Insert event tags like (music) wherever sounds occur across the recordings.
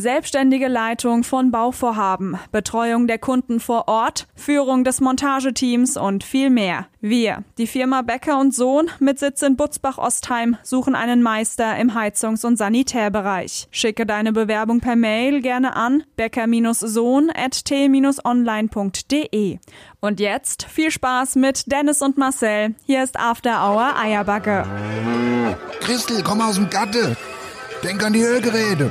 Selbstständige Leitung von Bauvorhaben, Betreuung der Kunden vor Ort, Führung des Montageteams und viel mehr. Wir, die Firma Becker und Sohn mit Sitz in Butzbach-Ostheim, suchen einen Meister im Heizungs- und Sanitärbereich. Schicke deine Bewerbung per Mail gerne an becker-sohn.t-online.de. Und jetzt viel Spaß mit Dennis und Marcel. Hier ist After Hour Eierbacke. Christel, komm aus dem Gatte. Denk an die Ölgeräte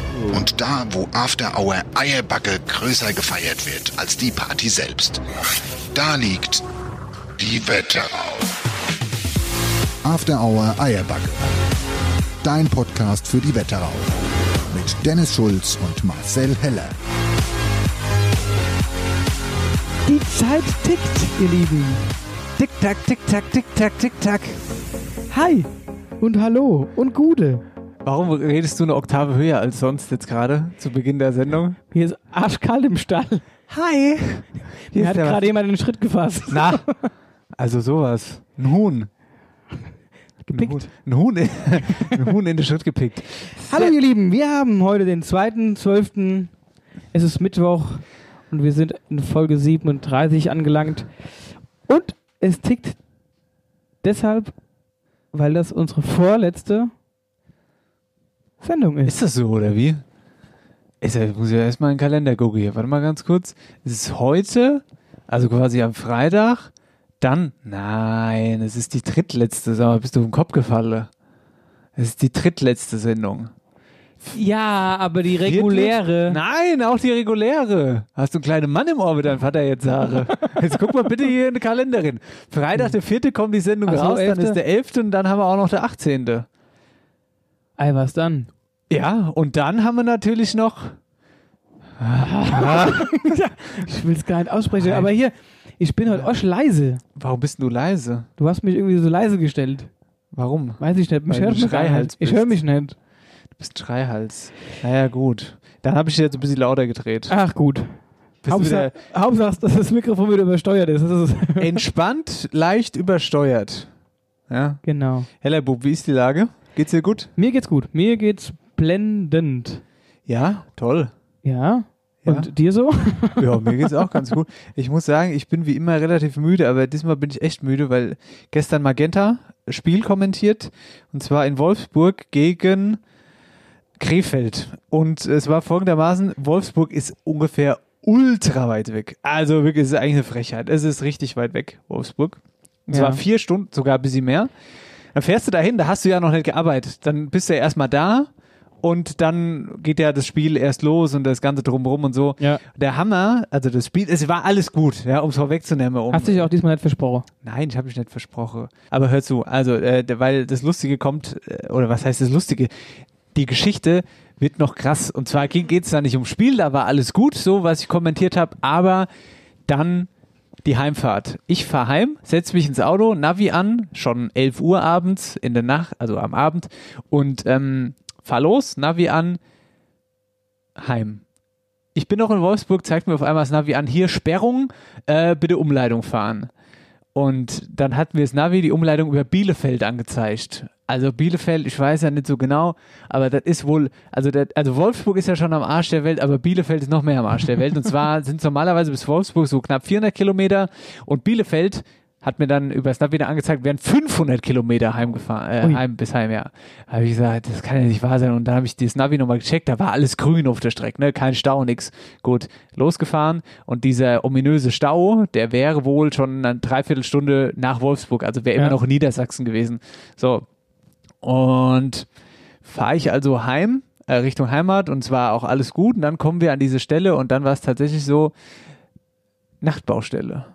Und da, wo After Hour Eierbacke größer gefeiert wird als die Party selbst. Da liegt die Wetterau. After Hour Eierbacke. Dein Podcast für die Wetterau. Mit Dennis Schulz und Marcel Heller. Die Zeit tickt, ihr Lieben. Tick, tack, tick, tack, tick, tack, tick, tack. Hi und hallo und Gude. Warum redest du eine Oktave höher als sonst jetzt gerade zu Beginn der Sendung? Hier ist arschkalt im Stall. Hi! Hier hat gerade jemand einen Schritt gefasst. Na, also sowas. Ein Huhn. Gepickt. Ein Huhn, ein Huhn, in, (laughs) ein Huhn in den Schritt gepickt. Hallo ihr Lieben, wir haben heute den 2.12. Es ist Mittwoch und wir sind in Folge 37 angelangt. Und es tickt deshalb, weil das unsere vorletzte Sendung ist. Ist das so, oder wie? Ist ja, muss ich ja erstmal in den Kalender gucken hier. Warte mal ganz kurz. Es ist heute, also quasi am Freitag, dann, nein, es ist die drittletzte, sag mal, bist du den Kopf gefallen? Es ist die drittletzte Sendung. Ja, aber die reguläre. Nein, auch die reguläre. Hast du einen kleinen Mann im Ohr, wie dein Vater jetzt sage. Jetzt guck mal bitte hier in die Kalenderin. Freitag, der vierte, kommt die Sendung Ach raus, dann elfte? ist der elfte und dann haben wir auch noch der achtzehnte. Ei, was dann? Ja, und dann haben wir natürlich noch. (laughs) Ich will es gar nicht aussprechen, aber hier, ich bin heute osch leise. Warum bist du leise? Du hast mich irgendwie so leise gestellt. Warum? Weiß ich nicht. Mich Weil hört du mich Schreihals. Ich höre mich nicht. Du bist ein Schreihals. Naja, gut. Dann habe ich jetzt ein bisschen lauter gedreht. Ach gut. Hauptsache, Hauptsache, dass das Mikrofon wieder übersteuert ist. Ist entspannt, leicht übersteuert. Ja. genau. Hellerbub, wie ist die Lage? Geht's dir gut? Mir geht's gut. Mir geht's blendend. Ja, toll. Ja? Ja. Und dir so? (laughs) Ja, mir geht's auch (laughs) ganz gut. Ich muss sagen, ich bin wie immer relativ müde, aber diesmal bin ich echt müde, weil gestern Magenta Spiel kommentiert und zwar in Wolfsburg gegen Krefeld. Und es war folgendermaßen, Wolfsburg ist ungefähr ultra weit weg. Also wirklich, es ist eigentlich eine Frechheit. Es ist richtig weit weg, Wolfsburg. Und zwar Ja. vier Stunden, sogar ein bisschen mehr. Dann fährst du dahin, da hast du ja noch nicht gearbeitet. Dann bist du ja erstmal da und dann geht ja das Spiel erst los und das Ganze drumherum und so. Ja. Der Hammer, also das Spiel, es war alles gut, ja, um es vorwegzunehmen. Um, Hast du dich auch diesmal nicht versprochen? Nein, ich habe mich nicht versprochen. Aber hör zu, also, äh, weil das Lustige kommt, äh, oder was heißt das Lustige? Die Geschichte wird noch krass. Und zwar geht es da nicht ums Spiel, da war alles gut, so was ich kommentiert habe, aber dann die Heimfahrt. Ich fahre heim, setze mich ins Auto, Navi an, schon 11 Uhr abends in der Nacht, also am Abend, und ähm, fahr los, Navi an, heim. Ich bin noch in Wolfsburg, zeigt mir auf einmal das Navi an, hier Sperrung, äh, bitte Umleitung fahren. Und dann hatten wir das Navi die Umleitung über Bielefeld angezeigt. Also Bielefeld, ich weiß ja nicht so genau, aber das ist wohl, also, das, also Wolfsburg ist ja schon am Arsch der Welt, aber Bielefeld ist noch mehr am Arsch der Welt. Und zwar (laughs) sind es normalerweise bis Wolfsburg so knapp 400 Kilometer und Bielefeld hat mir dann über das Navi dann angezeigt, wären 500 Kilometer heimgefahren, äh, heim bis heim, ja. Da habe ich gesagt, das kann ja nicht wahr sein. Und dann habe ich das Navi nochmal gecheckt, da war alles grün auf der Strecke, ne? kein Stau, nix. Gut, losgefahren und dieser ominöse Stau, der wäre wohl schon eine Dreiviertelstunde nach Wolfsburg, also wäre Ja. immer noch Niedersachsen gewesen. So, und fahre ich also heim, äh, Richtung Heimat und zwar auch alles gut und dann kommen wir an diese Stelle und dann war es tatsächlich so, Nachtbaustelle.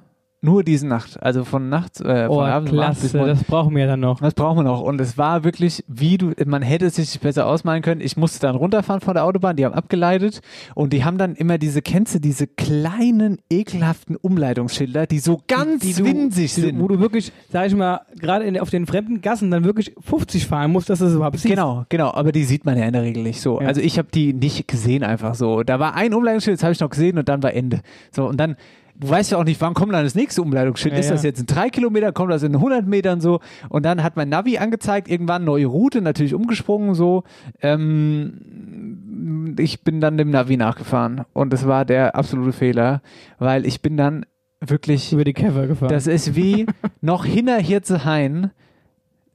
Nur diese Nacht. Also von Nacht, äh, von Oh, Abend bis klasse, morgen. das brauchen wir dann noch. Das brauchen wir noch. Und es war wirklich, wie du, man hätte es sich besser ausmalen können. Ich musste dann runterfahren von der Autobahn, die haben abgeleitet und die haben dann immer diese, kennst du, diese kleinen, ekelhaften Umleitungsschilder, die so ganz die du, winzig die, sind. Wo du wirklich, sag ich mal, gerade auf den fremden Gassen dann wirklich 50 fahren musst, dass du es überhaupt siehst. Genau, genau, aber die sieht man ja in der Regel nicht so. Ja. Also ich habe die nicht gesehen einfach so. Da war ein Umleitungsschild, das habe ich noch gesehen und dann war Ende. So und dann, du weißt ja auch nicht, wann kommt dann das nächste Umleitungsschild. Ja, ist das jetzt in drei Kilometer, kommt das in 100 Metern so und dann hat mein Navi angezeigt, irgendwann neue Route, natürlich umgesprungen so. Ähm, ich bin dann dem Navi nachgefahren und das war der absolute Fehler, weil ich bin dann wirklich Über die Käfer gefahren. das ist wie noch hinter Hirzehain.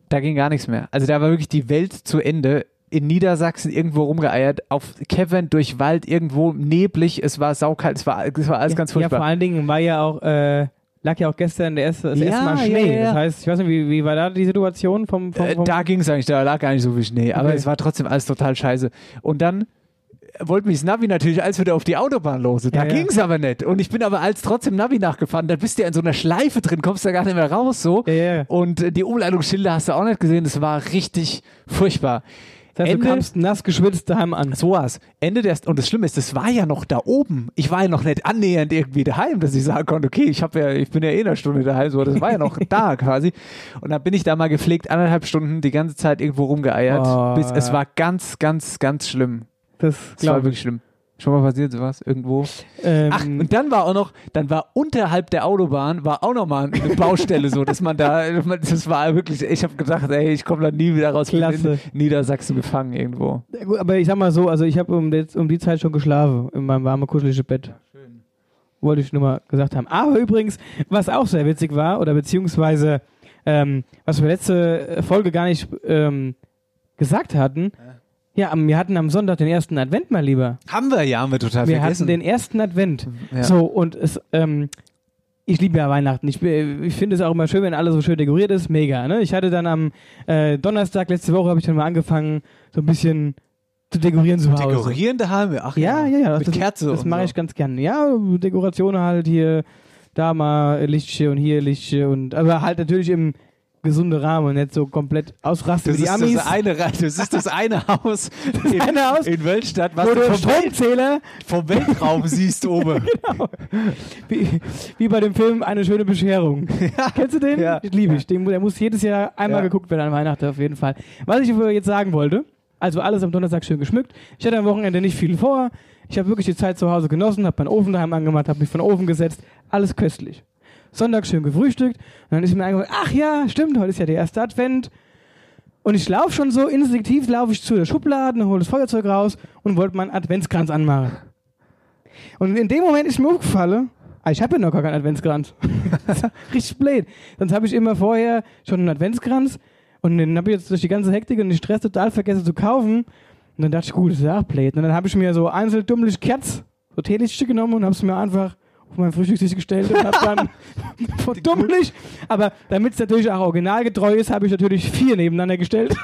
Da ging gar nichts mehr. Also da war wirklich die Welt zu Ende. In Niedersachsen irgendwo rumgeeiert, auf Kevin durch Wald irgendwo neblig, es war saukalt, es war, es war alles ganz ja, vor furchtbar. allen Dingen war ja auch, äh, lag ja auch gestern der erste, das Ja, erste Mal ja, Schnee. ja, ja. Das heißt, ich weiß nicht, wie, wie war da die Situation vom, vom, Äh, vom da ging es eigentlich, da lag gar nicht so viel Schnee, aber Okay. es war trotzdem alles total scheiße. Und dann wollte mich das Navi natürlich als wieder auf die Autobahn los. Da Ja, ja. ging es aber nicht. Und ich bin aber als trotzdem Navi nachgefahren. Da bist du ja in so einer Schleife drin, kommst da gar nicht mehr raus so. Ja, ja. Und äh, die Umleitungsschilder hast du auch nicht gesehen. Das war richtig furchtbar. Das heißt, Ende- du kamst nass geschwitzt daheim an. So war's. Ende der und das Schlimme ist, das war ja noch da oben. Ich war ja noch nicht annähernd irgendwie daheim, dass ich sagen konnte, okay, ich habe ja, ich bin ja eh eine Stunde daheim, so, das war ja noch (laughs) da quasi. Und dann bin ich da mal gepflegt anderthalb Stunden die ganze Zeit irgendwo rumgeeiert, Oh, bis es war ganz, ganz, ganz schlimm. Das Es war glaube ich. wirklich schlimm. Schon mal passiert sowas irgendwo? Ähm, Ach, und dann war auch noch, dann war unterhalb der Autobahn, war auch nochmal eine Baustelle so, dass man da, das war wirklich, ich habe gedacht, ey, ich komme da nie wieder raus. Klasse. in Niedersachsen gefangen irgendwo. Ja, gut, aber ich sag mal so, also ich habe um, die- um die Zeit schon geschlafen in meinem warmen, kuscheligen Bett. Wollte ich nur mal gesagt haben. Aber übrigens, was auch sehr witzig war, oder beziehungsweise, ähm, was wir letzte Folge gar nicht ähm, gesagt hatten, ja, am, wir hatten am Sonntag den ersten Advent mal lieber. Haben wir ja, haben wir total Wir vergessen. hatten den ersten Advent. Ja. So, und es, ähm, ich liebe ja Weihnachten. Ich, bin- ich finde es auch immer schön, wenn alles so schön dekoriert ist. Mega, ne? Ich hatte dann am äh, Donnerstag letzte Woche habe ich dann mal angefangen, so ein bisschen zu dekorieren zu Hause. Dekorieren daheim? Ach Ja, ja, ja. Mit das, Kerze Das und mache so. ich ganz gern. Ja, Dekorationen halt hier, da mal Lichtchen und hier Lichtchen und aber halt natürlich im gesunden Rahmen und nicht so komplett ausrasten Das wie die ist, Amis. das, eine, das ist das eine (laughs) Haus in, eine Haus, in Wölstadt, was wo du vom, Stromzähler, vom Weltraum siehst oben. (laughs) wie, wie bei dem Film Eine schöne Bescherung. (laughs) Kennst du den? Ja. Ich liebe ich. Den, der muss jedes Jahr einmal Ja. geguckt werden an Weihnachten auf jeden Fall. Was ich jetzt sagen wollte, also alles am Donnerstag schön geschmückt. Ich hatte am Wochenende nicht viel vor. Ich habe wirklich die Zeit zu Hause genossen, habe meinen Ofen daheim angemacht, habe mich von Ofen gesetzt. Alles köstlich. Sonntag schön gefrühstückt. Und dann ist mir eingefallen, ach ja, stimmt, heute ist ja der erste Advent. Und ich laufe schon so instinktiv, laufe ich zu der Schublade, hole das Feuerzeug raus und wollte meinen Adventskranz anmachen. Und in dem Moment ist mir aufgefallen, ah, ich habe ja noch gar keinen Adventskranz. (laughs) Richtig blöd. Sonst habe ich immer vorher schon einen Adventskranz und den habe ich jetzt durch die ganze Hektik und den Stress total vergessen zu kaufen. Und dann dachte ich, gut, das ist ja auch blöd. Und dann habe ich mir so einzeln dummlich Kerz, so Teelichtchen genommen und habe es mir einfach auf mein Frühstückstisch gestellt und habe dann (laughs) von dummlich, aber damit es natürlich auch originalgetreu ist, habe ich natürlich vier nebeneinander gestellt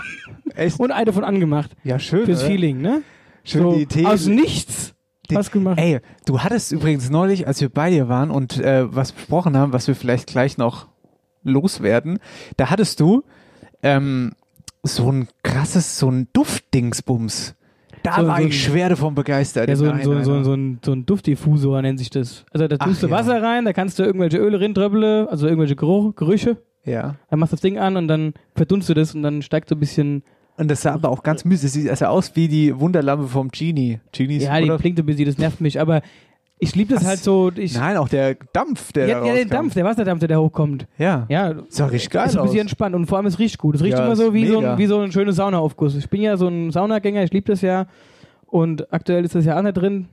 Echt? und eine davon angemacht. Ja, schön. Fürs oder? Feeling, ne? Schön so die Idee. aus nichts was gemacht. Ey, du hattest übrigens neulich, als wir bei dir waren und äh, was besprochen haben, was wir vielleicht gleich noch loswerden, da hattest du ähm, so ein krasses, so ein Duftdingsbums. Da So- war so ich ein- schwer davon begeistert. Ja, so, ein- so, ein- so, ein- so, ein, so ein Duftdiffusor nennt sich das. Also da Ach tust du ja. Wasser rein, da kannst du irgendwelche Öle rindröppeln, also irgendwelche Geruch, Gerüche. ja. Dann machst du das Ding an und dann verdunst du das und dann steigt so ein bisschen. Und das sah aber auch ganz müde. Das sieht also aus wie die Wunderlampe vom Genie. Genies, ja, die oder? blinkt ein bisschen, das nervt mich, aber ich liebe das Was? halt so. Ich, Nein, auch der Dampf, der ja, da ja, der. Dampf, der Wasserdampf, der da hochkommt. Ja. Ja, Sah richtig geil ist ein aus. bisschen entspannt und vor allem es riecht gut. Es riecht Ja, immer ist so wie, so ein, wie so ein schöner Saunaaufguss. Ich bin ja so ein Saunagänger, ich liebe das ja. Und aktuell ist das ja auch nicht drin.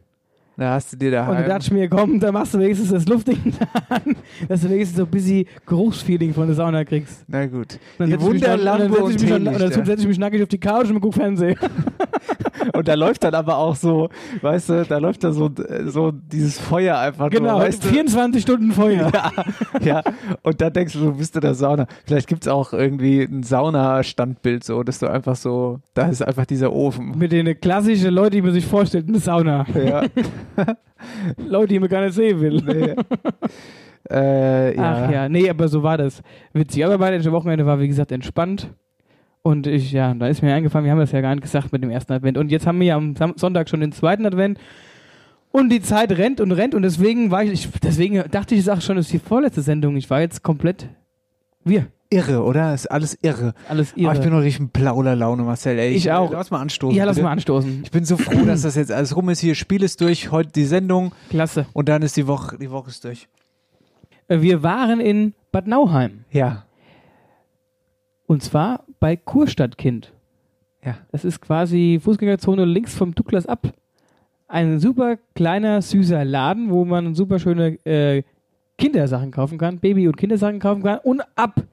Da hast du dir da Und da dachte ich mir, komm, da machst du wenigstens das Luftding da an, dass du wenigstens so ein bisschen Geruchsfeeling von der Sauna kriegst. Na gut. Und dann Die setz ich mich Wunderlampe und dann und setz ich mich dann- und Teelichter. dann setze ich mich nackig auf die Couch und gucke Fernsehen. (laughs) Und da läuft dann aber auch so, weißt du, da läuft da so, so dieses Feuer einfach Genau, nur, weißt du? 24 Stunden Feuer. Ja, ja, und dann denkst du, du bist in der Sauna. Vielleicht gibt es auch irgendwie ein Sauna-Standbild, so, dass du einfach so, da ist einfach dieser Ofen. Mit den klassischen Leuten, die man sich vorstellt, eine Sauna. Ja, (laughs) Leute, die man gar nicht sehen will. nee. Äh, ja. Ach ja, nee, aber so war das. Witzig. Aber mein Wochenende war, wie gesagt, entspannt. Und ich, ja, da ist mir eingefallen, wir haben das ja gar nicht gesagt mit dem ersten Advent. Und jetzt haben wir ja am Sam Sonntag schon den zweiten Advent. Und die Zeit rennt und rennt. Und deswegen war ich, ich deswegen dachte ich, es auch schon, das ist die vorletzte Sendung. Ich war jetzt komplett wir. Irre, oder? Ist alles irre. Alles Oh, irre. ich bin noch richtig in blauer Laune, Marcel. Ey, Ich auch. Lass mal anstoßen. ja, lass bitte. mal anstoßen. Ich bin so froh, dass das jetzt alles rum ist. Hier, Spiel ist durch, heute die Sendung Klasse. und dann ist die Woche, die Woche ist durch. Äh, Wir waren in Bad Nauheim. Ja. Und zwar bei Kurstadtkind. Ja. Das ist quasi Fußgängerzone links vom Douglas ab. Ein super kleiner, süßer Laden, wo man super schöne äh, Kindersachen kaufen kann, Baby- und Kindersachen kaufen kann. Und ab,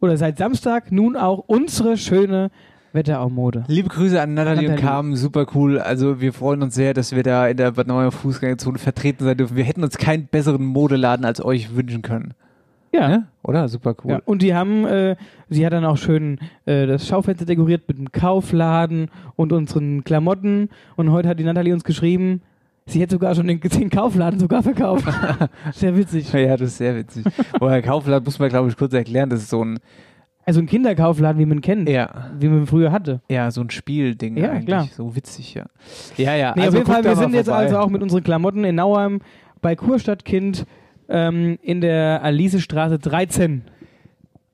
oder seit Samstag, nun auch unsere schöne Wetterau-Mode. Liebe Grüße an Nathalie, und. Carmen, super cool. Also wir freuen uns sehr, dass wir da in der Bad Nauer Fußgängerzone vertreten sein dürfen. Wir hätten uns keinen besseren Modeladen als euch wünschen können. Ja. Ne? Oder? Super cool. Ja, und die haben, äh, sie hat dann auch schön äh, das Schaufenster dekoriert mit einem Kaufladen und unseren Klamotten. Und heute hat die Nathalie uns geschrieben, sie hätte sogar schon den, den Kaufladen sogar verkauft. (laughs) Sehr witzig. Ja, das ist sehr witzig. Woher Kaufladen muss man, glaube ich, kurz erklären. Das ist so ein, Also ein Kinderkaufladen, wie man kennt, ja, wie man früher hatte. ja, so ein Spielding Ja, eigentlich. klar. So witzig, ja. Ja, ja. Nee, also auf jeden Fall, wir sind jetzt vorbei. also auch mit unseren Klamotten in Nauheim bei Kurstadtkind ähm, in der Alisestraße 13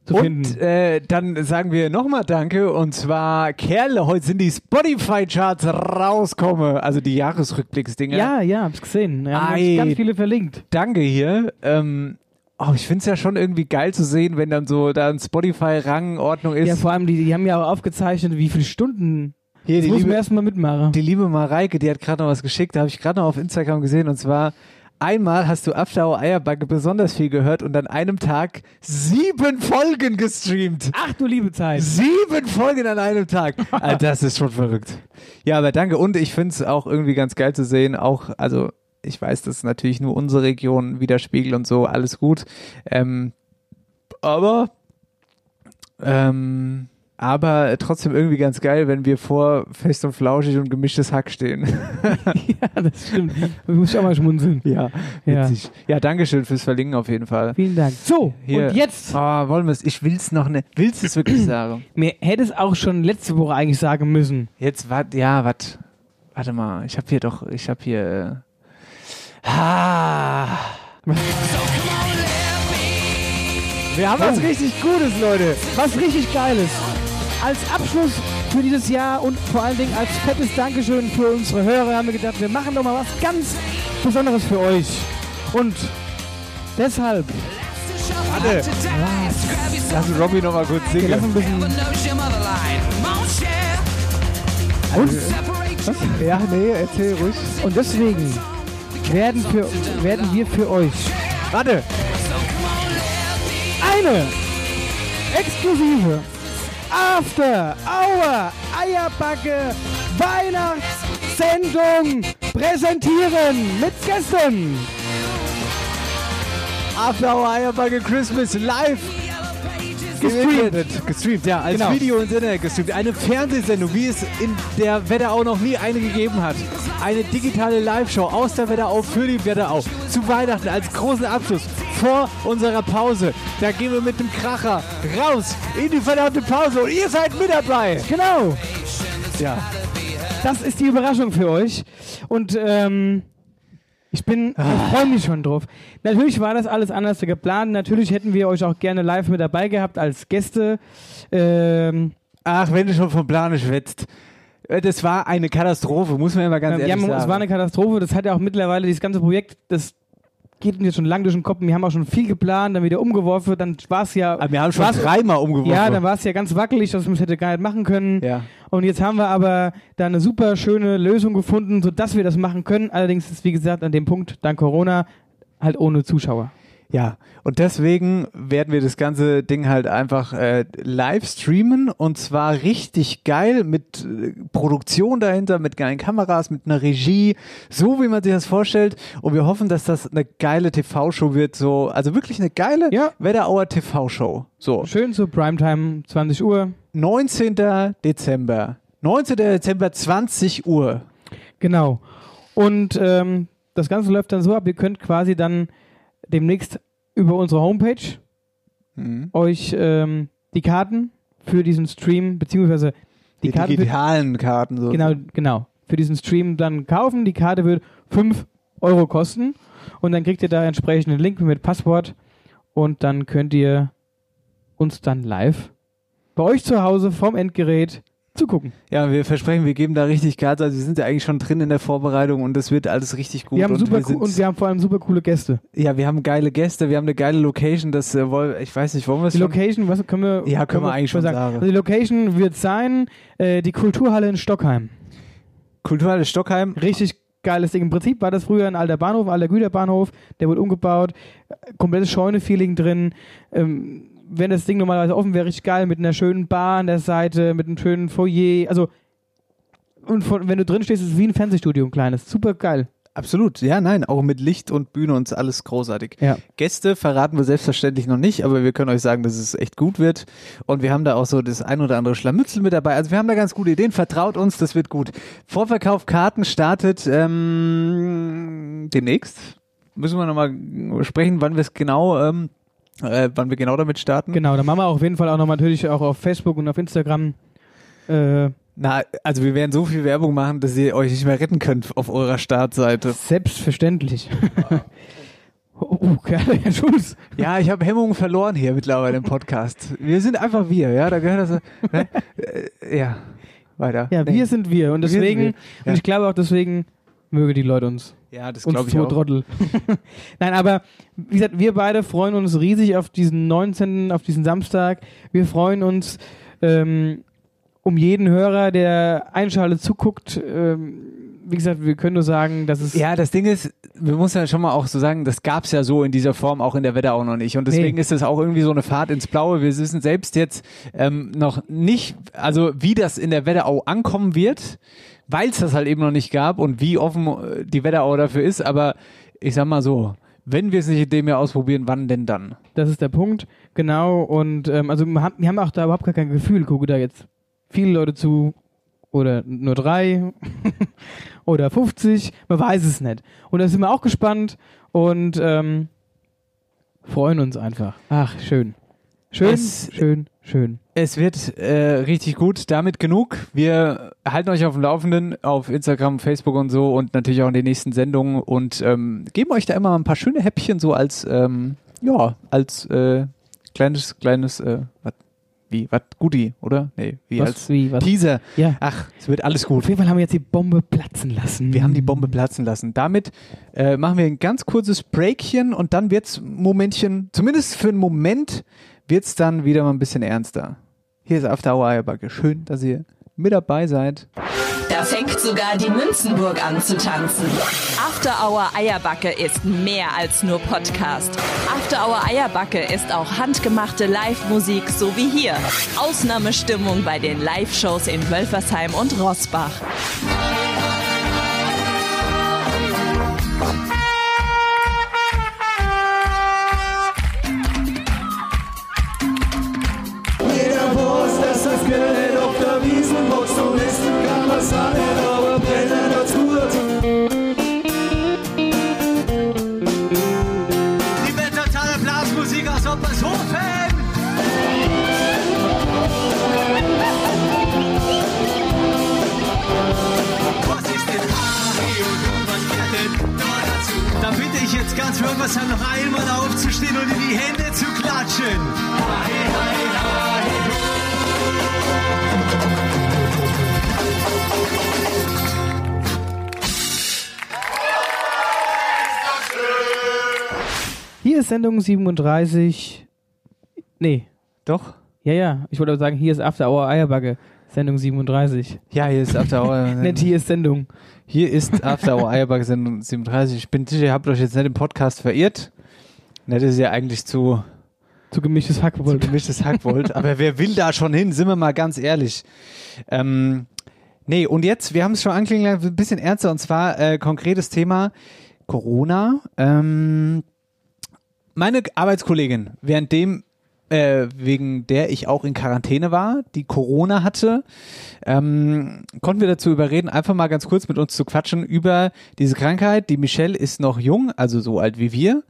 zu Und finden. äh, dann sagen wir nochmal Danke und zwar Kerle, heute sind die Spotify-Charts rauskommen, also die Jahresrückblicksdinger. Ja, ja, hab's gesehen. Wir haben Ei. ganz viele verlinkt. Danke hier. Ähm, oh, ich finde es ja schon irgendwie geil zu sehen, wenn dann so da ein Spotify-Rangordnung ist. Ja, vor allem, die, die haben ja auch aufgezeichnet, wie viele Stunden. hier Das die muss liebe, erstmal mitmachen. die liebe Mareike, die hat gerade noch was geschickt, da habe ich gerade noch auf Instagram gesehen und zwar Einmal hast du After Eierbacke besonders viel gehört und an einem Tag sieben Folgen gestreamt. Ach du liebe Zeit. Sieben Folgen an einem Tag. (laughs) Ah, das ist schon verrückt. Ja, aber danke. Und ich finde es auch irgendwie ganz geil zu sehen. Auch, also ich weiß, dass natürlich nur unsere Region widerspiegelt und so, alles gut. Ähm, aber, ähm, aber trotzdem irgendwie ganz geil, wenn wir vor Fest und Flauschig und gemischtes Hack stehen. (laughs) ja, das stimmt. Da (laughs) muss ich auch mal schmunzeln. ja, Ja. witzig. Ja, Dankeschön fürs Verlinken auf jeden Fall. Vielen Dank. So, Hier. und jetzt, Oh, wollen wir es? Ich will's noch nicht. Willst du es wirklich sagen? (clears throat) mir hätte es auch schon letzte Woche eigentlich sagen müssen. Jetzt, warte, ja, warte. Warte mal, ich habe hier doch, ich habe hier. Äh, ah. Wir haben was richtig Gutes, Leute. Was richtig Geiles. Als Abschluss für dieses Jahr und vor allen Dingen als fettes Dankeschön für unsere Hörer haben wir gedacht, wir machen doch mal was ganz Besonderes für euch. Und deshalb, Warte. Lass Robby noch mal kurz singen. lassen ein bisschen. Und, Ja, nee, erzähl ruhig. und deswegen werden, für, werden wir für euch Warte. eine exklusive After Hour Eierbacke Weihnachtssendung präsentieren mit Gästen. After Hour Eierbacke Christmas live. Gestreamt. Gestreamt, ja, als Genau. Video ins Internet gestreamt. Eine Fernsehsendung, wie es in der Wetterau noch nie eine gegeben hat. Eine digitale Live-Show aus der Wetterau für die Wetterau. Zu Weihnachten als großen Abschluss vor unserer Pause. Da gehen wir mit dem Kracher raus in die verdammte Pause und ihr seid mit dabei. Genau, Ja. das ist die Überraschung für euch. Und ähm, ich bin, ich freue mich schon drauf. Natürlich war das alles anders geplant. Natürlich hätten wir euch auch gerne live mit dabei gehabt als Gäste. Ähm, Ach, wenn du schon vom Plan schwätzt. Äh, Das war eine Katastrophe, muss man immer ganz ja, ehrlich es sagen. war eine Katastrophe. Das hat ja auch mittlerweile dieses ganze Projekt, das geht uns jetzt schon lang durch den Kopf. Wir haben auch schon viel geplant, dann wieder umgeworfen. Dann war es ja. Aber wir haben schon dreimal umgeworfen. Ja, dann war es ja ganz wackelig, dass man es hätte gar nicht machen können. ja. Und jetzt haben wir aber da eine super schöne Lösung gefunden, sodass wir das machen können. Allerdings ist, wie gesagt, an dem Punkt, dank Corona, halt ohne Zuschauer. Ja, und deswegen werden wir das ganze Ding halt einfach äh, live streamen und zwar richtig geil mit äh, Produktion dahinter, mit geilen Kameras, mit einer Regie, so wie man sich das vorstellt. Und wir hoffen, dass das eine geile TV-Show wird, so, also wirklich eine geile Ja. Wetterauer TV-Show. So, Schön zur Primetime, 20 Uhr. 19. Dezember. 19. Dezember, 20 Uhr. Genau. Und ähm, das Ganze läuft dann so ab, ihr könnt quasi dann demnächst über unsere Homepage Mhm. euch ähm, die Karten für diesen Stream, beziehungsweise die, Die, Karten für, digitalen Karten so. genau, genau, für diesen Stream dann kaufen. Die Karte wird 5 Euro kosten und dann kriegt ihr da entsprechend einen Link mit Passwort und dann könnt ihr uns dann live bei euch zu Hause vom Endgerät zugucken. Ja, wir versprechen, wir geben da richtig Gas. Also wir sind ja eigentlich schon drin in der Vorbereitung und das wird alles richtig gut. wir haben und super wir und wir haben vor allem super coole Gäste. ja, wir haben geile Gäste, wir haben eine geile Location. Das äh, ich weiß nicht, wollen wir es Die? Location, was können wir Ja, können wir eigentlich schon sagen. Also die Location wird sein äh, die Kulturhalle in Stockheim. Kulturhalle Stockheim. Richtig geiles Ding. Im Prinzip war das früher ein alter Bahnhof, ein alter Güterbahnhof, der wurde umgebaut, äh, komplettes Scheune-Feeling drin. Ähm, wenn das Ding normalerweise offen wäre, richtig geil, mit einer schönen Bar an der Seite, mit einem schönen Foyer. Also, und von, wenn du drin stehst, ist es wie ein Fernsehstudio, ein kleines. Super geil. Absolut, ja, nein, auch mit Licht und Bühne und alles großartig. Ja. Gäste verraten wir selbstverständlich noch nicht, aber wir können euch sagen, dass es echt gut wird. Und wir haben da auch so das ein oder andere Scharmützel mit dabei. Also wir haben da ganz gute Ideen. Vertraut uns, das wird gut. Vorverkauf Karten startet ähm, demnächst. Müssen wir nochmal sprechen, wann wir es genau, ähm, äh, wann wir genau damit starten. Genau, da machen wir auf jeden Fall auch noch natürlich auch auf Facebook und auf Instagram. Äh, Na, also wir werden so viel Werbung machen, dass ihr euch nicht mehr retten könnt auf eurer Startseite. selbstverständlich. (laughs) oh, oh, Herr Schulz. Ja, ich habe Hemmungen verloren hier mittlerweile im Podcast. Wir sind einfach wir, ja, da gehört das. Ne? Äh, ja, weiter. Ja, Nee. wir sind wir. Und Wir deswegen, wir. Ja. und ich glaube auch deswegen, möge die Leute uns Ja, das glaube ich auch. Trottel. (laughs) Nein, aber wie gesagt, wir beide freuen uns riesig auf diesen 19., auf diesen Samstag. Wir freuen uns ähm, um jeden Hörer, der einschaltet, zuguckt. Ähm, wie gesagt, wir können nur sagen, dass es Ja, das Ding ist, wir müssen ja schon mal auch so sagen, das gab's ja so in dieser Form auch in der Wetterau noch nicht. Und deswegen Nee. ist es auch irgendwie so eine Fahrt ins Blaue. Wir wissen selbst jetzt ähm, noch nicht, also wie das in der Wetterau ankommen wird, weil es das halt eben noch nicht gab und wie offen äh, die Wetterau dafür ist. Aber ich sag mal so, wenn wir es nicht in dem Jahr ausprobieren, wann denn dann? Das ist der Punkt, genau. Und ähm, also wir haben, wir haben auch da überhaupt gar kein Gefühl, gucke da jetzt viele Leute zu oder nur drei (laughs) oder 50, man weiß es nicht. Und da sind wir auch gespannt und ähm, freuen uns einfach. Ach, schön. Schön, Es- schön, schön. Es wird äh, richtig gut, damit genug. Wir halten euch auf dem Laufenden auf Instagram, Facebook und so und natürlich auch in den nächsten Sendungen und ähm, geben euch da immer ein paar schöne Häppchen so als, ähm, ja, als äh, kleines, kleines, äh, wie, was, Goodie, oder? Nee, wie Was, als wie, was? Teaser. Ja. Ach, es wird alles gut. Auf jeden Fall haben wir jetzt die Bombe platzen lassen. Wir haben die Bombe platzen lassen. Damit äh, machen wir ein ganz kurzes Breakchen und dann wird's ein Momentchen, zumindest für einen Moment, wird's dann wieder mal ein bisschen ernster. Hier ist After Hour Eierbacke. Schön, dass ihr mit dabei seid. Da fängt sogar die Münzenburg an zu tanzen. After Hour Eierbacke ist mehr als nur Podcast. After Hour Eierbacke ist auch handgemachte Live-Musik, so wie hier. Ausnahmestimmung bei den Live-Shows in Wölfersheim und Rossbach. Jeder dass das Geld man's auch nicht, aber brennen hat's gut. Die totale Blasmusik aus Oppershofen. Was ist denn Ari und was gehört denn da dazu? Da bitte ich jetzt ganz Wörthersheim noch einmal aufzustehen und in die Hände zu klatschen. Hai, hai, Hier ist Sendung 37. Nee. Doch? Ja, ja. Ich wollte aber sagen, hier ist After Hour Eierbacke. Sendung 37. Ja, hier ist After Hour. (laughs) Nicht hier ist Sendung. Hier ist After Hour Eierbacke Sendung 37. Ich bin sicher, ihr habt euch jetzt nicht im Podcast verirrt. Ne, Das ist ja eigentlich zu, Zu gemischtes zu Hackwold. gemischtes Hackwold. Aber wer will da schon hin? Sind wir mal ganz ehrlich. Ähm, nee, und jetzt, wir haben es schon anklingen lassen, ein bisschen ernster. Und zwar äh, konkretes Thema Corona. Ähm, meine Arbeitskollegin, währenddem äh, wegen der ich auch in Quarantäne war, die Corona hatte, ähm, konnten wir dazu überreden, einfach mal ganz kurz mit uns zu quatschen über diese Krankheit. Die Michelle ist noch jung, also so alt wie wir.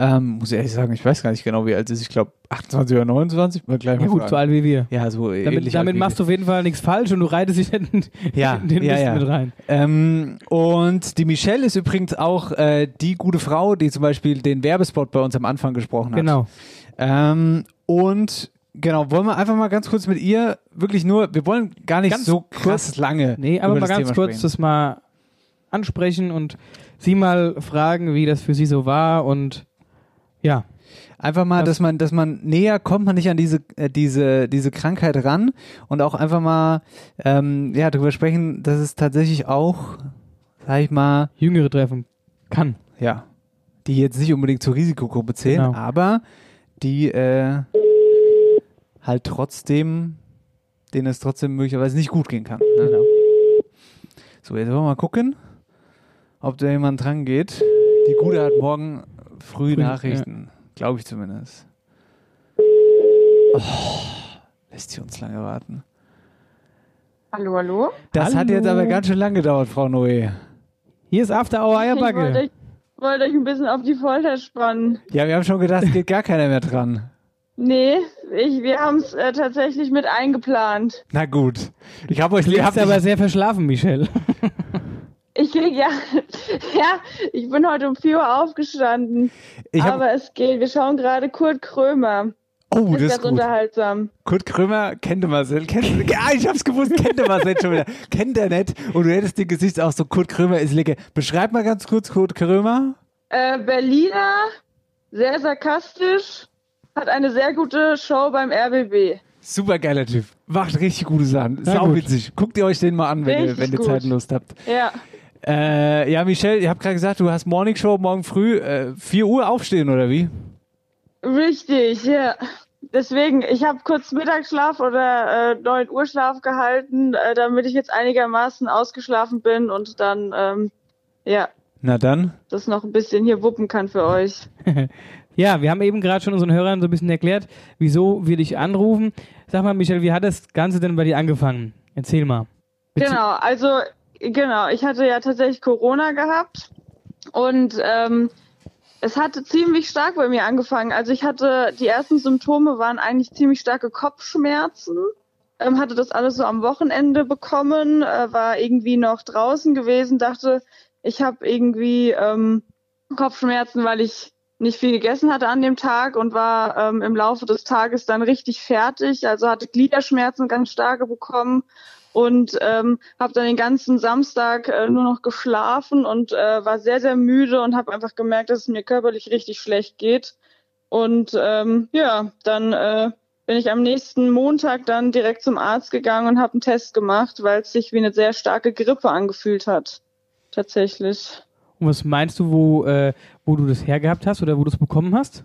Ähm, muss ich ehrlich sagen, ich weiß gar nicht genau, wie alt sie ist. Ich glaube 28 oder 29. Mal gleich Ja, mal gut, fragen. so alt wie wir. Ja, so Damit, damit machst du auf jeden Fall nichts falsch und du reitest dich in, Ja, in den ja, Mist ja. mit rein. Ähm, und die Michelle ist übrigens auch äh, die gute Frau, die zum Beispiel den Werbespot bei uns am Anfang gesprochen hat. Genau. Ähm, und genau, wollen wir einfach mal ganz kurz mit ihr, wirklich nur, wir wollen gar nicht Ganz so krass lange. Nee, aber mal ganz Thema kurz sprechen. das mal ansprechen und sie mal fragen, wie das für sie so war und ja. Einfach mal, Was- dass man, dass man näher kommt man nicht an diese, äh, diese, diese Krankheit ran und auch einfach mal, ähm, ja, darüber sprechen, dass es tatsächlich auch, sag ich mal, Jüngere treffen kann. ja, die jetzt nicht unbedingt zur Risikogruppe zählen, Genau. aber die äh, halt trotzdem, denen es trotzdem möglicherweise nicht gut gehen kann. Ne? Genau. So, jetzt wollen wir mal gucken, ob da jemand dran geht. Die Gute hat morgen früh, Früh, Nachrichten, glaube ich zumindest. Oh, lässt sie uns lange warten. Hallo, hallo. Das hat Hallo. jetzt aber ganz schön lang gedauert, Frau Noé. Hier ist After Hour Ich wollte Eierbacke. euch, wollte euch ein bisschen auf die Folter spannen. Ja, wir haben schon gedacht, es geht gar keiner mehr dran. Nee, ich, wir haben es äh, tatsächlich mit eingeplant. Na gut. Ich habe euch habt aber sehr verschlafen, Michelle. (laughs) Ich (laughs) ja, ja, ich bin heute um 4 Uhr aufgestanden. ich hab, aber es geht. Wir schauen gerade Kurt Krömer. Oh, ist das ist ganz gut. unterhaltsam. Kurt Krömer kennt er Marcel. Kennt, ja, (laughs) ich hab's gewusst, kennt er Marcel schon wieder. Kennt er nicht. Und du hättest den Gesicht auch so, Kurt Krömer ist lecker. Beschreib mal ganz kurz Kurt Krömer. Äh, Berliner, sehr sarkastisch, hat eine sehr gute Show beim RBB. Super geiler Typ. Macht richtig gute Sachen. Sau gut. witzig. Guckt ihr euch den mal an, wenn ihr, wenn ihr. Zeit und Lust habt. Ja, Äh, ja, Michelle, ich habe gerade gesagt, du hast Morning Show morgen früh. Äh, 4 Uhr aufstehen, oder wie? richtig, ja. Deswegen, ich habe kurz Mittagsschlaf oder äh, 9 Uhr Schlaf gehalten, äh, damit ich jetzt einigermaßen ausgeschlafen bin und dann, ähm, ja, Na dann. das noch ein bisschen hier wuppen kann für euch. (laughs) Ja, wir haben eben gerade schon unseren Hörern so ein bisschen erklärt, wieso wir dich anrufen. Sag mal, Michelle, wie hat das Ganze denn bei dir angefangen? Erzähl mal. Bezieh- Genau, also genau, ich hatte ja tatsächlich Corona gehabt und ähm, es hatte ziemlich stark bei mir angefangen. Also ich hatte, die ersten Symptome waren eigentlich ziemlich starke Kopfschmerzen. Ähm, hatte das alles so am Wochenende bekommen, äh, war irgendwie noch draußen gewesen, dachte, ich habe irgendwie ähm, Kopfschmerzen, weil ich nicht viel gegessen hatte an dem Tag und war ähm, im Laufe des Tages dann richtig fertig. Also hatte Gliederschmerzen ganz starke bekommen und ähm, habe dann den ganzen Samstag äh, nur noch geschlafen und äh, war sehr, sehr müde und habe einfach gemerkt, dass es mir körperlich richtig schlecht geht. Und ähm, ja, dann äh, bin ich am nächsten Montag dann direkt zum Arzt gegangen und habe einen Test gemacht, weil es sich wie eine sehr starke Grippe angefühlt hat. Tatsächlich. Und was meinst du, wo, äh, wo du das hergehabt hast oder wo du es bekommen hast?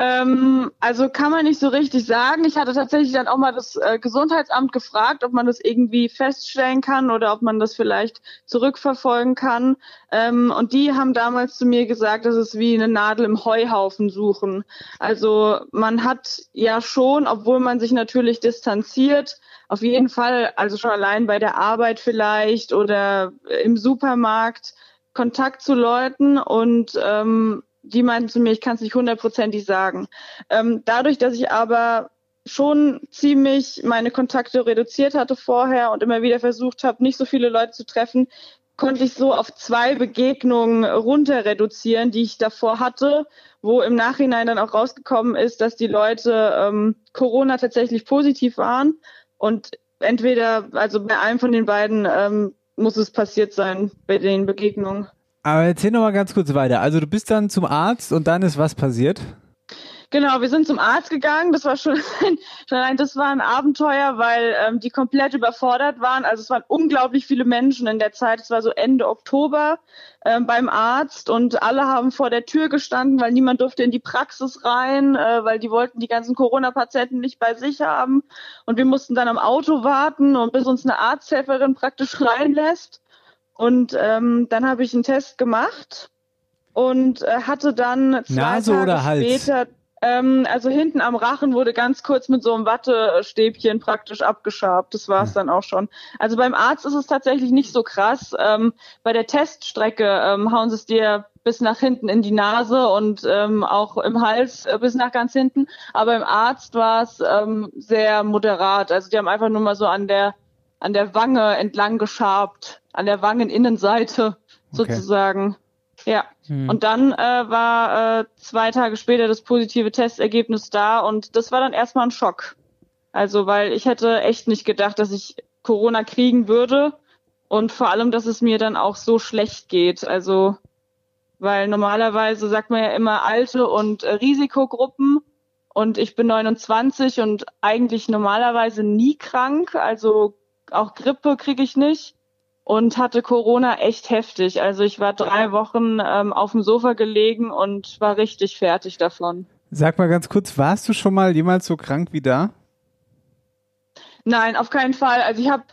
Ähm, also kann man nicht so richtig sagen. Ich hatte tatsächlich dann auch mal das äh, Gesundheitsamt gefragt, ob man das irgendwie feststellen kann oder ob man das vielleicht zurückverfolgen kann. Ähm, und die haben damals zu mir gesagt, das ist wie eine Nadel im Heuhaufen suchen. Also man hat ja schon, obwohl man sich natürlich distanziert, auf jeden Fall, also schon allein bei der Arbeit vielleicht oder im Supermarkt, Kontakt zu Leuten und ähm, die meinten zu mir, ich kann es nicht hundertprozentig sagen. Ähm, dadurch, dass ich aber schon ziemlich meine Kontakte reduziert hatte vorher und immer wieder versucht habe, nicht so viele Leute zu treffen, konnte ich so auf zwei Begegnungen runter reduzieren, die ich davor hatte, wo im Nachhinein dann auch rausgekommen ist, dass die Leute ähm, Corona tatsächlich positiv waren und entweder, also bei einem von den beiden ähm, muss es passiert sein bei den Begegnungen. Aber erzähl noch mal ganz kurz weiter. Also du bist dann zum Arzt und dann ist was passiert? Genau, wir sind zum Arzt gegangen. Das war schon, schon allein, das war ein Abenteuer, weil ähm, die komplett überfordert waren. Also es waren unglaublich viele Menschen in der Zeit. Es war so Ende Oktober ähm, beim Arzt und alle haben vor der Tür gestanden, weil niemand durfte in die Praxis rein, äh, weil die wollten die ganzen Corona-Patienten nicht bei sich haben. Und wir mussten dann am Auto warten und bis uns eine Arzthelferin praktisch reinlässt. Und ähm, dann habe ich einen Test gemacht und äh, hatte dann zwei Nase Tage oder Hals? später ähm, also hinten am Rachen wurde ganz kurz mit so einem Wattestäbchen praktisch abgeschabt. Das war's dann auch schon. Also beim Arzt ist es tatsächlich nicht so krass. Ähm, bei der Teststrecke ähm, hauen sie es dir bis nach hinten in die Nase und ähm, auch im Hals äh, bis nach ganz hinten. Aber im Arzt war es ähm, sehr moderat. Also die haben einfach nur mal so an der an der Wange entlang geschabt, an der Wangeninnenseite sozusagen. Ja. Hm. Und dann äh, war äh, zwei Tage später das positive Testergebnis da und das war dann erstmal ein Schock. Also, weil ich hätte echt nicht gedacht, dass ich Corona kriegen würde und vor allem, dass es mir dann auch so schlecht geht. Also, weil normalerweise sagt man ja immer Alte und äh, Risikogruppen und ich bin 29 und eigentlich normalerweise nie krank, also auch Grippe kriege ich nicht und hatte Corona echt heftig. Also ich war drei Wochen ähm, auf dem Sofa gelegen und war richtig fertig davon. Sag mal ganz kurz, warst du schon mal jemals so krank wie da? Nein, auf keinen Fall. Also ich habe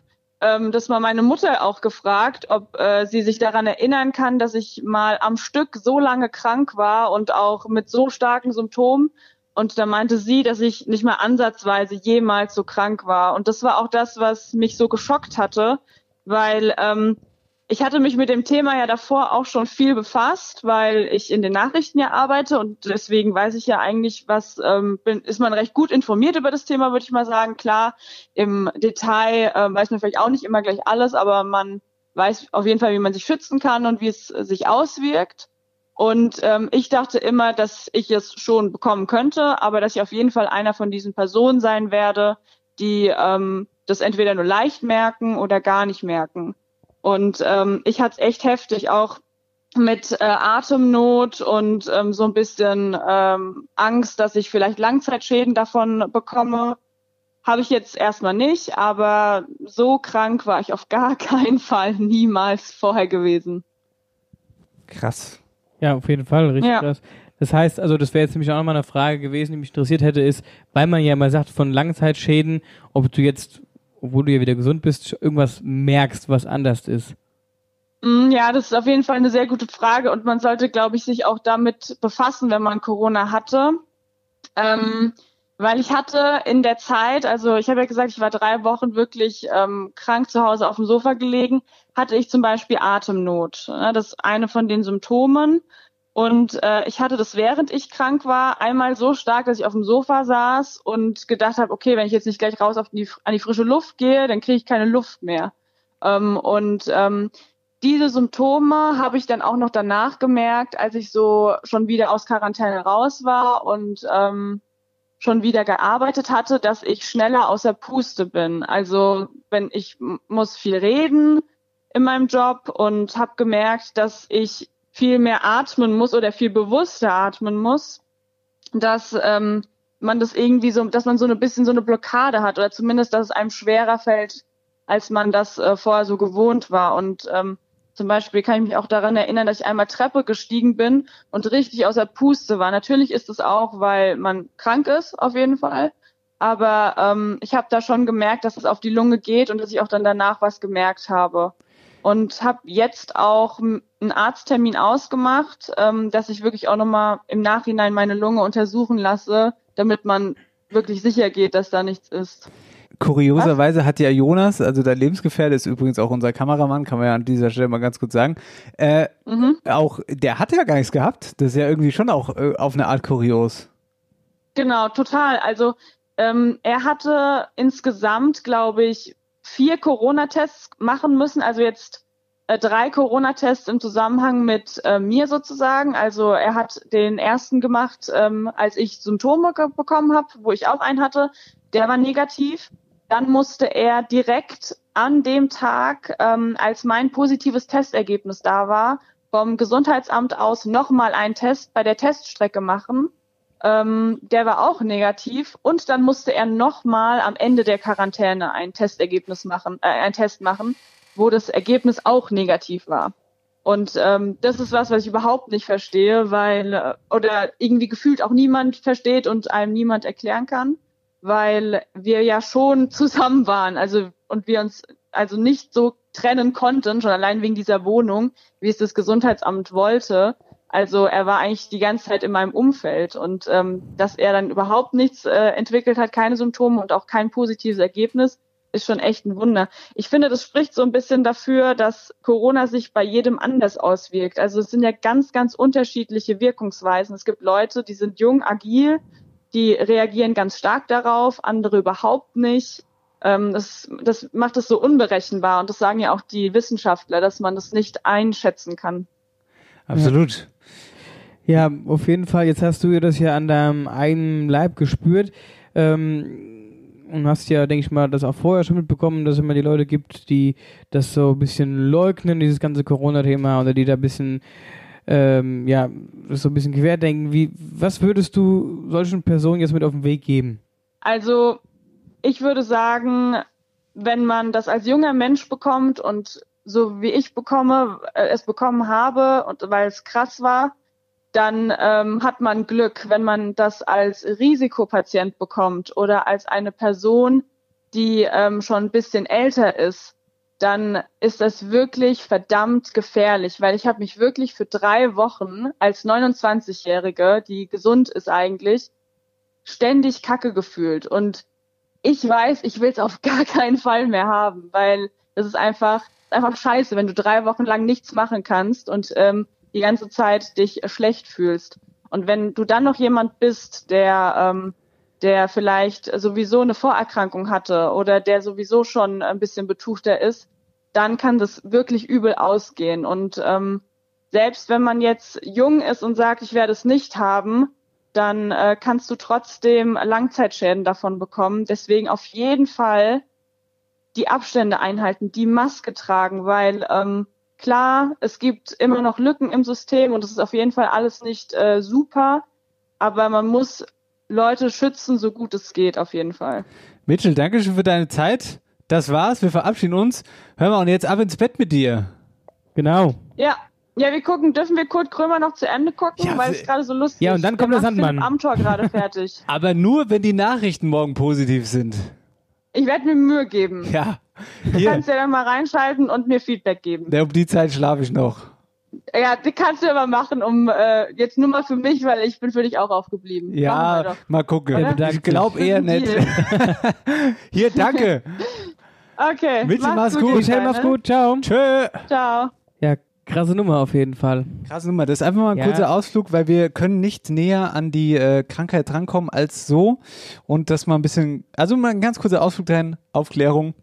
ähm, das mal meine Mutter auch gefragt, ob äh, sie sich daran erinnern kann, dass ich mal am Stück so lange krank war und auch mit so starken Symptomen. Und da meinte sie, dass ich nicht mal ansatzweise jemals so krank war. Und das war auch das, was mich so geschockt hatte, weil ähm, ich hatte mich mit dem Thema ja davor auch schon viel befasst, weil ich in den Nachrichten ja arbeite und deswegen weiß ich ja eigentlich, was ähm, bin, ist man recht gut informiert über das Thema, würde ich mal sagen. Klar, im Detail äh, weiß man vielleicht auch nicht immer gleich alles, aber man weiß auf jeden Fall, wie man sich schützen kann und wie es äh, sich auswirkt. Und ähm, ich dachte immer, dass ich es schon bekommen könnte, aber dass ich auf jeden Fall einer von diesen Personen sein werde, die ähm, das entweder nur leicht merken oder gar nicht merken. Und ähm, ich hatte es echt heftig, auch mit äh, Atemnot und ähm, so ein bisschen ähm, Angst, dass ich vielleicht Langzeitschäden davon bekomme. Habe ich jetzt erstmal nicht, aber so krank war ich auf gar (laughs) keinen Fall niemals vorher gewesen. Krass. Ja, auf jeden Fall, richtig Ja. krass. Das heißt, also das wäre jetzt nämlich auch nochmal eine Frage gewesen, die mich interessiert hätte, ist, weil man ja mal sagt von Langzeitschäden, ob du jetzt, obwohl du ja wieder gesund bist, irgendwas merkst, was anders ist. Mm, Ja, das ist auf jeden Fall eine sehr gute Frage und man sollte, glaube ich, sich auch damit befassen, wenn man Corona hatte. Ähm, weil ich hatte in der Zeit, also ich habe ja gesagt, ich war drei Wochen wirklich ähm, krank zu Hause auf dem Sofa gelegen, hatte ich zum Beispiel Atemnot. Das ist eine von den Symptomen. Und äh, ich hatte das, während ich krank war, einmal so stark, dass ich auf dem Sofa saß und gedacht habe, okay, wenn ich jetzt nicht gleich raus auf die, an die frische Luft gehe, dann kriege ich keine Luft mehr. Ähm, und ähm, diese Symptome habe ich dann auch noch danach gemerkt, als ich so schon wieder aus Quarantäne raus war und ähm, schon wieder gearbeitet hatte, dass ich schneller außer Puste bin. Also wenn ich muss viel reden in meinem Job und habe gemerkt, dass ich viel mehr atmen muss oder viel bewusster atmen muss, dass ähm, man das irgendwie so, dass man so ein bisschen so eine Blockade hat oder zumindest, dass es einem schwerer fällt, als man das äh, vorher so gewohnt war. Und ähm, zum Beispiel kann ich mich auch daran erinnern, dass ich einmal Treppe gestiegen bin und richtig außer Puste war. Natürlich ist es auch, weil man krank ist, auf jeden Fall. Aber ähm, ich habe da schon gemerkt, dass es auf die Lunge geht und dass ich auch dann danach was gemerkt habe. Und habe jetzt auch einen Arzttermin ausgemacht, ähm, dass ich wirklich auch nochmal im Nachhinein meine Lunge untersuchen lasse, damit man wirklich sicher geht, dass da nichts ist. Kurioserweise hat ja Jonas, also der Lebensgefährte ist übrigens auch unser Kameramann, kann man ja an dieser Stelle mal ganz kurz sagen, äh, Mhm. auch, der hat ja gar nichts gehabt. Das ist ja irgendwie schon auch äh, auf eine Art kurios. Genau, total. Also ähm, er hatte insgesamt, glaube ich, vier Corona-Tests machen müssen. Also jetzt äh, drei Corona-Tests im Zusammenhang mit äh, mir sozusagen. Also er hat den ersten gemacht, ähm, als ich Symptome bekommen habe, wo ich auch einen hatte. Der war negativ. Dann musste er direkt an dem Tag, ähm, als mein positives Testergebnis da war, vom Gesundheitsamt aus nochmal einen Test bei der Teststrecke machen. Ähm, der war auch negativ und dann musste er nochmal am Ende der Quarantäne ein Testergebnis machen, äh, ein Test machen, wo das Ergebnis auch negativ war. Und ähm, das ist was, was ich überhaupt nicht verstehe, weil äh, oder irgendwie gefühlt auch niemand versteht und einem niemand erklären kann, weil wir ja schon (laughs) zusammen waren, also und wir uns also nicht so trennen konnten, schon allein wegen dieser Wohnung, wie es das Gesundheitsamt wollte. Also er war eigentlich die ganze Zeit in meinem Umfeld und ähm, dass er dann überhaupt nichts äh, entwickelt hat, keine Symptome und auch kein positives Ergebnis, ist schon echt ein Wunder. Ich finde, das spricht so ein bisschen dafür, dass Corona sich bei jedem anders auswirkt. Also es sind ja ganz, ganz unterschiedliche Wirkungsweisen. Es gibt Leute, die sind jung, agil, die reagieren ganz stark darauf, andere überhaupt nicht. Ähm, das, das macht es so unberechenbar und das sagen ja auch die Wissenschaftler, dass man das nicht einschätzen kann. Absolut. Ja, auf jeden Fall. Jetzt hast du das ja an deinem eigenen Leib gespürt. Ähm, und hast ja, denke ich mal, das auch vorher schon mitbekommen, dass es immer die Leute gibt, die das so ein bisschen leugnen, dieses ganze Corona-Thema, oder die da ein bisschen, ähm, ja, so ein bisschen querdenken. Wie, was würdest du solchen Personen jetzt mit auf den Weg geben? Also ich würde sagen, wenn man das als junger Mensch bekommt und so wie ich bekomme, äh, es bekommen habe und weil es krass war, dann ähm, hat man Glück, wenn man das als Risikopatient bekommt oder als eine Person, die ähm, schon ein bisschen älter ist, dann ist das wirklich verdammt gefährlich, weil ich habe mich wirklich für drei Wochen als 29-Jährige, die gesund ist eigentlich, ständig Kacke gefühlt. Und ich weiß, ich will es auf (laughs) gar keinen Fall mehr haben, weil es ist einfach, einfach scheiße, wenn du drei Wochen lang nichts machen kannst und ähm, die ganze Zeit dich schlecht fühlst. Und wenn du dann noch jemand bist, der, ähm, der vielleicht sowieso eine Vorerkrankung hatte oder der sowieso schon ein bisschen betuchter ist, dann kann das wirklich übel ausgehen. Und ähm, selbst wenn man jetzt jung ist und sagt, ich werde es nicht haben, dann äh, kannst du trotzdem Langzeitschäden davon bekommen. Deswegen auf jeden Fall die Abstände einhalten, die Maske tragen, weil ähm, Klar, es gibt immer noch Lücken im System und es ist auf jeden Fall alles nicht äh, super, aber man muss Leute schützen, so gut es geht, auf jeden Fall. Mitchell, danke schön für deine Zeit. Das war's. Wir verabschieden uns. Hör mal, und jetzt ab ins Bett mit dir. Genau. Ja. Ja, wir gucken, dürfen wir Kurt Krömer noch zu Ende gucken, Ja, weil es gerade so lustig ist. Ja, und dann kommt der Sandmann. Amtor gerade fertig. (laughs) Aber nur, wenn die Nachrichten morgen positiv sind. Ich werde mir Mühe geben. (laughs) Ja. Du Hier, kannst ja dann mal reinschalten und mir Feedback geben. um die Zeit schlafe ich noch. Ja, die kannst du aber machen, um äh, jetzt nur mal für mich, weil ich bin für dich auch aufgeblieben. Ja, doch. mal gucken. Oder? Ich glaube eher (laughs) nicht. Hier, danke. (laughs) Okay. Mitchell, mach's gut. Michelle, mach's gut. Ciao. Tschö. Ciao. Ja, krasse Nummer auf jeden Fall. Krasse Nummer. Das ist einfach mal ein Ja. kurzer Ausflug, weil wir können nicht näher an die äh, Krankheit drankommen als so. Und das mal ein bisschen, also mal ein ganz kurzer Ausflug dahin, Aufklärung.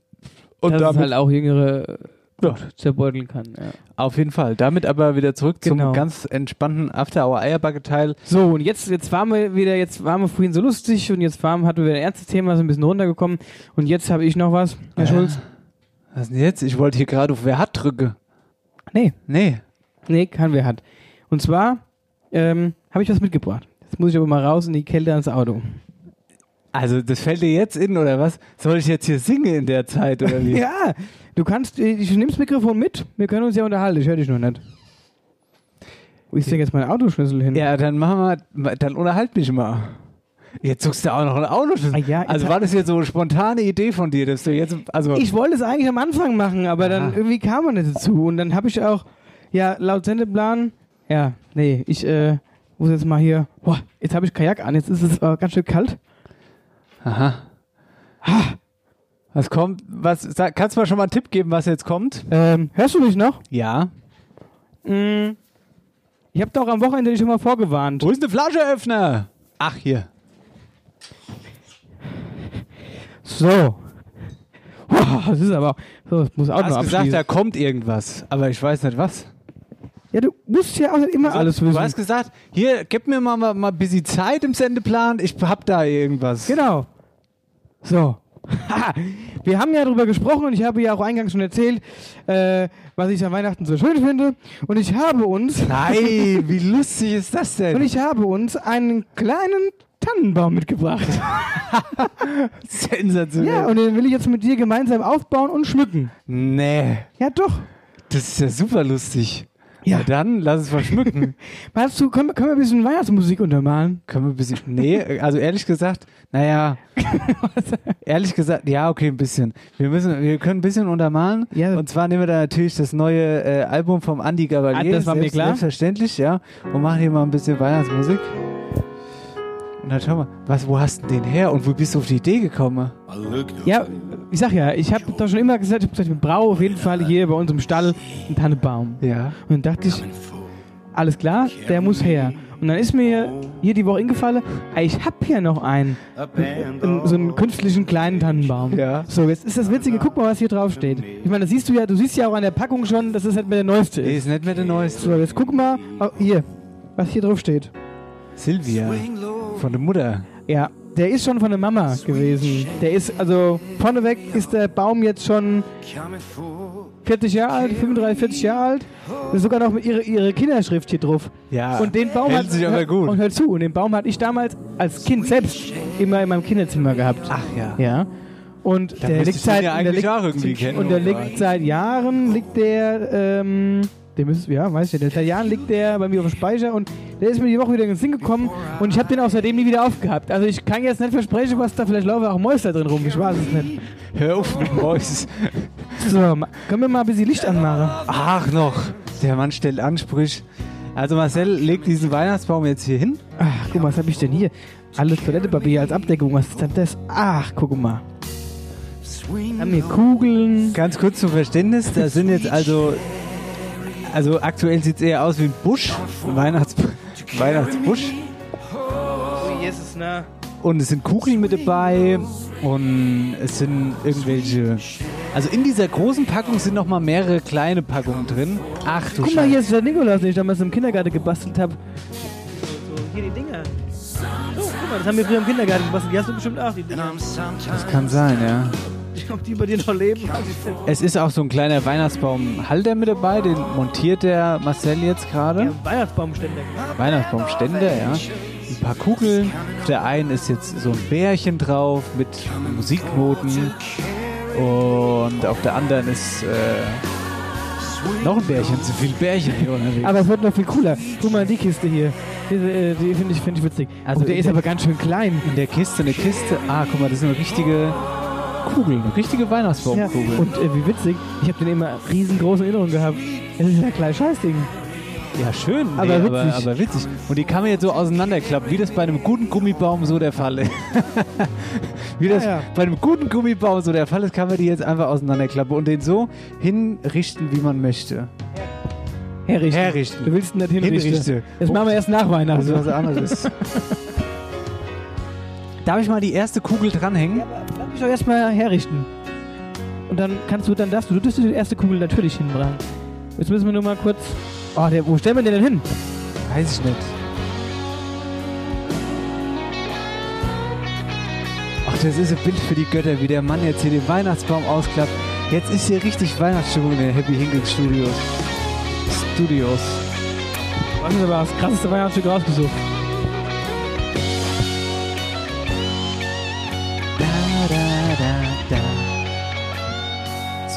Und dass es damit, halt auch jüngere Ja. zerbeuteln kann. Ja. auf jeden Fall. Damit aber wieder zurück Genau. zum ganz entspannten After-Hour-Eierbacke-Teil. So, und jetzt, jetzt waren wir wieder, jetzt waren wir vorhin so lustig und jetzt waren, hatten wir ein ernstes Thema, so ein bisschen runtergekommen. Und jetzt habe ich noch was, Herr Äh. Schulz. Was denn jetzt? Ich wollte hier gerade auf Wer hat drücke. Nee, Nee. nee, kein wer hat. Und zwar ähm, habe ich was mitgebracht. Jetzt muss ich aber mal raus in die Kälte ans Auto. Also, das fällt dir jetzt in, oder was? Soll ich jetzt hier singen in der Zeit, oder wie? (laughs) Ja, du kannst, äh, ich nehme das Mikrofon mit, wir können uns ja unterhalten, ich höre dich noch nicht. Wo ist denn jetzt mein Autoschlüssel hin? Ja, dann machen wir, dann unterhalt mich mal. Jetzt suchst du auch noch ein Auto. Ah ja, also war das jetzt so eine spontane Idee von dir, dass du jetzt, also Ich wollte es eigentlich am Anfang machen, aber dann Aha. irgendwie kam man nicht dazu. Und dann habe ich auch, ja, laut Sendeplan, ja, nee, ich äh, muss jetzt mal hier, boah, jetzt habe ich Kajak an, jetzt ist es äh, ganz schön kalt. Aha. Was kommt? Was sag, kannst du mal schon mal einen Tipp geben, was jetzt kommt? Ähm, hörst du mich noch? Ja. Mm, ich habe doch am Wochenende dich schon mal vorgewarnt. Wo ist der Flascheöffner? Ach, hier. So. Boah, das ist aber, so, das muss auch Du noch hast gesagt, da kommt irgendwas, aber ich weiß nicht was. Ja, du musst ja auch nicht immer alles wissen. Du hast gesagt, hier, gib mir mal, mal, mal ein bisschen Zeit im Sendeplan, ich hab da irgendwas. Genau. So. (laughs) Wir haben ja darüber gesprochen und ich habe ja auch eingangs schon erzählt, äh, was ich an Weihnachten so schön finde. Und ich habe uns, Nein, wie lustig ist das (laughs) und denn? ich habe uns einen kleinen Tannenbaum mitgebracht. (laughs) Sensationell. Ja, und den will ich jetzt mit dir gemeinsam aufbauen und schmücken. nee, Ja, doch. das ist ja super lustig. Ja. Ja, dann lass es mal schmücken. (laughs) Meinst du, können, wir- können wir ein bisschen Weihnachtsmusik untermalen? Können wir ein bisschen. Nee, also ehrlich gesagt, naja. (laughs) ehrlich gesagt, ja, okay, ein bisschen. Wir müssen, wir können ein bisschen untermalen. Ja. Und zwar nehmen wir da natürlich das neue äh, Album vom Andy Gavalier. Ah, das war mir klar. Selbstverständlich, ja. Und machen hier mal ein bisschen Weihnachtsmusik. Und dann schau mal, was, wo hast du den her und wo bist du auf die Idee gekommen? Ja, ich sag ja, ich habe doch schon immer gesagt, ich hab gesagt, wir brauchen auf jeden Fall hier bei uns im Stall einen Tannenbaum. Ja. Und dann dachte ich, alles klar, der muss her. Und dann ist mir hier die Woche eingefallen, ey, ich hab hier noch einen, einen, so einen künstlichen kleinen Tannenbaum. Ja. So, jetzt ist das Witzige, guck mal, was hier drauf steht. Ich meine, das siehst du ja, du siehst ja auch an der Packung schon, dass das nicht mehr der neueste Nee, ist. ist nicht mehr der neueste. So, jetzt guck mal, oh, hier, was hier drauf steht. Silvia. Von der Mutter. Ja, der ist schon von der Mama gewesen. Der ist, also vorneweg ist der Baum jetzt schon 40 Jahre alt, 35, 40 Jahre alt. Da ist sogar noch mit ihre, ihre Kinderschrift hier drauf. Ja. Und den Baum hält hat sich aber gut. Und hör zu, und den Baum hatte ich damals als Kind selbst immer in meinem Kinderzimmer gehabt. Ach ja. Ja. Und Da der liegt seit ja der liegt, auch irgendwie kennen, und der liegt seit Jahren liegt der ähm, der müsste, ja, weiß ich nicht. Seit Jahren liegt der bei mir auf dem Speicher und der ist mir die Woche wieder in den Sinn gekommen und ich habe den auch seitdem nie wieder aufgehabt. Also ich kann jetzt nicht versprechen, was da vielleicht laufen auch Mäuse da drin rum. Ich weiß es nicht. Hör auf mit Mäus. So, können wir mal ein bisschen Licht anmachen? Ach noch. Der Mann stellt Ansprüche. Also Marcel legt diesen Weihnachtsbaum jetzt hier hin. Ach, guck mal, was habe ich denn hier? Alles Toilettepapier als Abdeckung. Was ist denn das? Ach, guck mal. Haben hier Kugeln. Ganz kurz zum Verständnis, da sind jetzt also, also aktuell sieht es eher aus wie ein Busch, ein Weihnachts Weihnachtsbusch. Oh, Jesus, na. Und es sind Kugeln mit dabei und es sind irgendwelche, also in dieser großen Packung sind noch mal mehrere kleine Packungen drin. Ach du Guck mal, hier ist der Nikolaus, den ich damals im Kindergarten gebastelt habe. So, so, hier die Dinger. So, guck mal, das haben wir früher im Kindergarten gebastelt. Die hast du bestimmt auch, die Dinger. Das kann sein, ja. Ob die bei dir noch leben? Es ist auch so ein kleiner Weihnachtsbaumhalter mit dabei, den montiert der Marcel jetzt gerade. Ja, Weihnachtsbaumständer. Weihnachtsbaumständer, ja. Ein paar Kugeln. Auf der einen ist jetzt so ein Bärchen drauf mit Musiknoten. Und auf der anderen ist äh, noch ein Bärchen. Zu viele Bärchen hier unterwegs. Aber es wird noch viel cooler. Guck mal, die Kiste hier. Diese, äh, die finde ich, find ich witzig. Also Also der ist der- aber ganz schön klein. in der Kiste eine Kiste. Ah, guck mal, das sind richtige Kugeln. Richtige Ja. Weihnachtsbaumkugeln. Und äh, wie witzig, ich habe den immer riesengroß in Erinnerung gehabt. Das ist ja kleines Scheißding. Ja, schön. Aber nee, aber, witzig. aber witzig. Und die kann man jetzt so auseinanderklappen, wie das bei einem guten Gummibaum so der Fall ist. (laughs) wie das Ja, ja. bei einem guten Gummibaum so der Fall ist, kann man die jetzt einfach auseinanderklappen und den so hinrichten, wie man möchte. Herrichten. Herrichten. Du willst ihn nicht hinrichten. Hinrichten. Das machen wir erst nach Das Weihnachten. ist was anderes. (laughs) Darf ich mal die erste Kugel dranhängen? Lass mich doch erstmal herrichten. Und dann kannst du, dann darfst du, du darfst die erste Kugel natürlich hinbringen. Jetzt müssen wir nur mal kurz. Oh, der, wo stellen wir den denn hin? Weiß ich nicht. Ach, das ist ein Bild für die Götter, wie der Mann jetzt hier den Weihnachtsbaum ausklappt. Jetzt ist hier richtig Weihnachtsstimmung in den Happy Hinkle Studios. Studios. Was ist aber das krasseste Weihnachtsstück rausgesucht?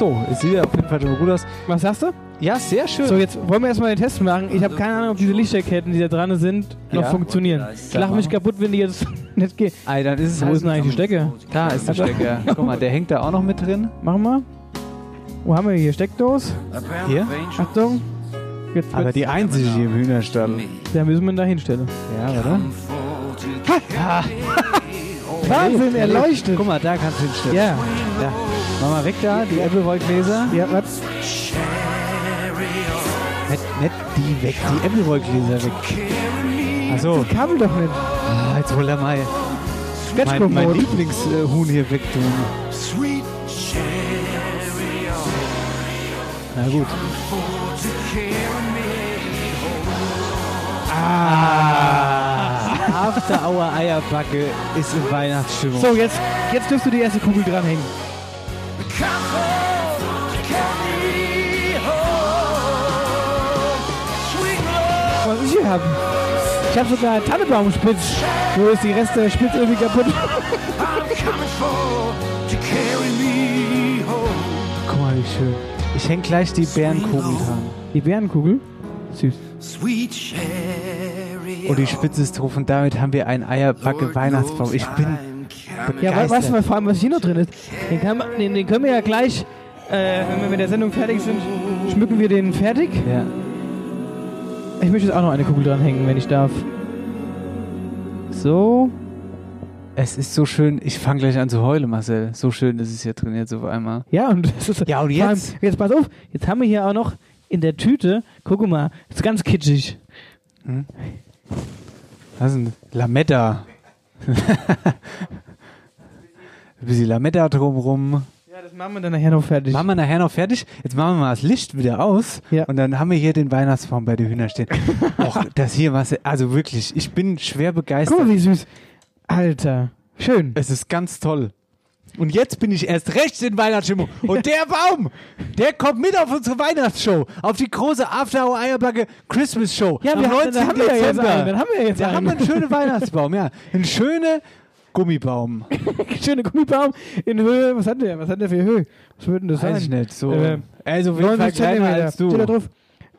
So, es sieht ja auf jeden Fall schon mal gut aus. Was sagst du? Ja, sehr schön. So, jetzt wollen wir erstmal den Test machen. Ich habe keine Ahnung, ob diese Lichterketten, die da dran sind, noch Ja. funktionieren. Ich lach mich kaputt, wenn die jetzt (laughs) nicht gehen. Ei, dann ist es Wo halt ist denn eigentlich die Stecker? Da ist der Also- Stecker. Guck mal, der hängt da auch noch mit drin. Machen wir. Wo haben wir hier? Steckdose? Hier. Achtung. Jetzt Aber die einzige hier im Hühnerstall. Da müssen wir ihn da hinstellen. Ja, oder? (laughs) Wahnsinn, er leuchtet. Guck mal, da kannst du hinstellen. Ja. Da. Mach mal weg da, die Appleboy-Gläser. Ja, was? Nicht, nicht die weg, die Appleboy-Gläser weg. Achso, Kabel doch nicht. ah, jetzt hol er mal mein, mein. Lieblingshuhn hier wegtun. Na gut. Ah, After Hour Eierbacke ist in Weihnachtsstimmung. So, jetzt, jetzt dürfst du die erste Kugel dranhängen. Was ich hier habe. Ich habe sogar einen Tannenbaumspitz. Wo ist die Reste der Spitze irgendwie kaputt? (laughs) Guck mal, wie schön. Ich häng gleich die Bärenkugel dran. Die Bärenkugel? Süß. Und die Spitze ist drauf und damit haben wir einen Eierbacke Weihnachtsbaum. Ich bin Ja, we- weißt du vor allem, was hier noch drin ist? Den, kann den, den können wir ja gleich, äh, wenn wir mit der Sendung fertig sind, schmücken wir den fertig. Ja. Ich möchte jetzt auch noch eine Kugel dranhängen, wenn ich darf. So. Es ist so schön. Ich fange gleich an zu heulen, Marcel. So schön ist es hier drin jetzt auf einmal. Ja, und, das ist, Ja, und vor allem- jetzt? jetzt pass auf, jetzt haben wir hier auch noch in der Tüte, guck mal, ist ganz kitschig. Was ist denn? Lametta. (laughs) Ein bisschen Lametta drumrum. Ja, das machen wir dann nachher noch fertig. Machen wir nachher noch fertig. Jetzt machen wir mal das Licht wieder aus. Ja. Und dann haben wir hier den Weihnachtsbaum bei den Hühnern stehen. (laughs) Och, das hier, Marcel, also wirklich, ich bin schwer begeistert. Guck mal, wie süß. Alter, schön. Es ist ganz toll. Und jetzt bin ich erst recht in Weihnachtsstimmung. Und der (laughs) Baum, der kommt mit auf unsere Weihnachtsshow. Auf die große After Hour Eierbacke Christmas Show. Ja, am wir haben- 19. dann haben wir ja jetzt Dezember. einen, dann haben wir jetzt da haben wir einen. einen schönen Weihnachtsbaum, ja. Einen schönen Gummibaum. (laughs) Schöner Gummibaum in Höhe. Was hat der? Was hat der für Höhe? Was würde denn das sein? Weiß ich nicht. So. Äh, also auf jeden Fall 90 kleiner Zentimeter. als du. Steht da drauf.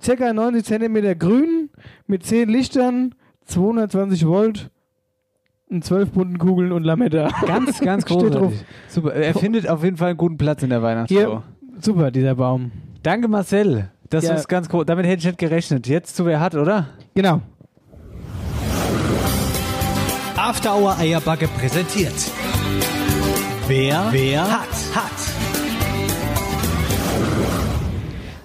Circa 90 Zentimeter grün mit 10 Lichtern, 220 Volt und 12 bunten Kugeln und Lametta. Ganz, (laughs) ganz großartig. Super. Er findet auf jeden Fall einen guten Platz in der Weihnachtsshow. Hier, super, dieser Baum. Danke, Marcel. Das Ja. ist ganz groß. Damit hätte ich nicht gerechnet. Jetzt zu wer hat, oder? Genau. After Hour Eierbacke präsentiert. Wer, wer hat, hat.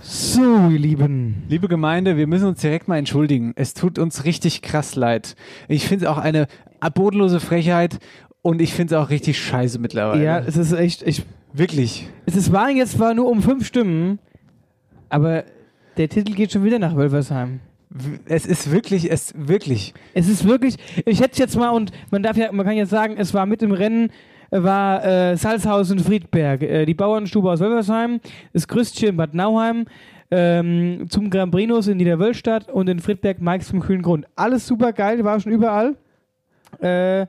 So, ihr Lieben. Liebe Gemeinde, wir müssen uns direkt mal entschuldigen. Es tut uns richtig krass leid. Ich finde es auch eine bodenlose Frechheit und ich finde es auch richtig scheiße mittlerweile. Ja, es ist echt, ich, Wirklich. es ist waren jetzt zwar nur um fünf Stimmen, aber der Titel geht schon wieder nach Wölfersheim. Es ist wirklich, es wirklich. Es ist wirklich, ich hätte jetzt mal, und man darf ja, man kann jetzt sagen, es war mit im Rennen, äh, war äh, Salzhausen Friedberg, äh, die Bauernstube aus Wölversheim, das Grüstchen Bad Nauheim, ähm, zum Grand Brinus in Niederwölstadt und in Friedberg Mikes vom kühlen Grund. Alles super geil, war schon überall. Äh,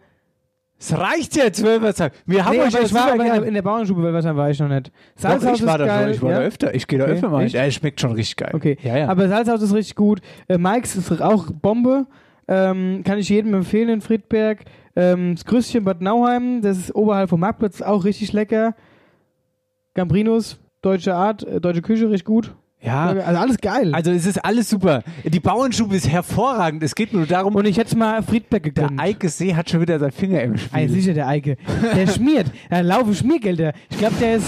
Es reicht jetzt, Wölversheim. Wir haben nee, euch ich war aber in der, in der Bauernstube Wölversheim war ich noch nicht. Doch, Salzhaus ich war ist da geil. schon, ich war ja? da öfter. Ich gehe da Okay, öfter mal. echt? Ja, es schmeckt schon richtig geil. Okay, Ja, ja. aber Salzhaus ist richtig gut. Äh, Mike's ist auch Bombe. Ähm, kann ich jedem empfehlen in Friedberg. Ähm, das Grüßchen Bad Nauheim, das ist oberhalb vom Marktplatz, auch richtig lecker. Gambrinus, deutsche Art, äh, deutsche Küche, richtig gut. Ja. Also alles geil. Also es ist alles super. Die Bauernstube ist hervorragend. Es geht nur darum, Und ich hätte mal Friedberg der gegönnt. Eike See hat schon wieder seinen Finger im Ah, Spiel. sicher, der Eike. Der (laughs) schmiert. Da laufen Schmiergelder. Ich glaube, der ist.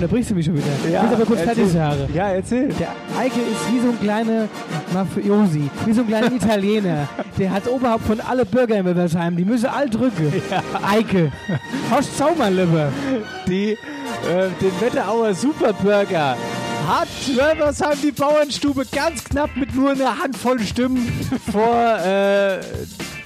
Da brichst du mich schon wieder. ich will aber kurz fertig sagen. Ja, erzähl. Der Eike ist wie so ein kleiner Mafiosi, wie so ein kleiner (laughs) Italiener. Der hat Oberhaupt von alle Bürger in Wildersheim. Die müssen all drücken. Eike. Horst lieber. die, äh, den Wetterauer Superburger hat Wölversheim die Bauernstube ganz knapp mit nur einer Handvoll Stimmen vor äh,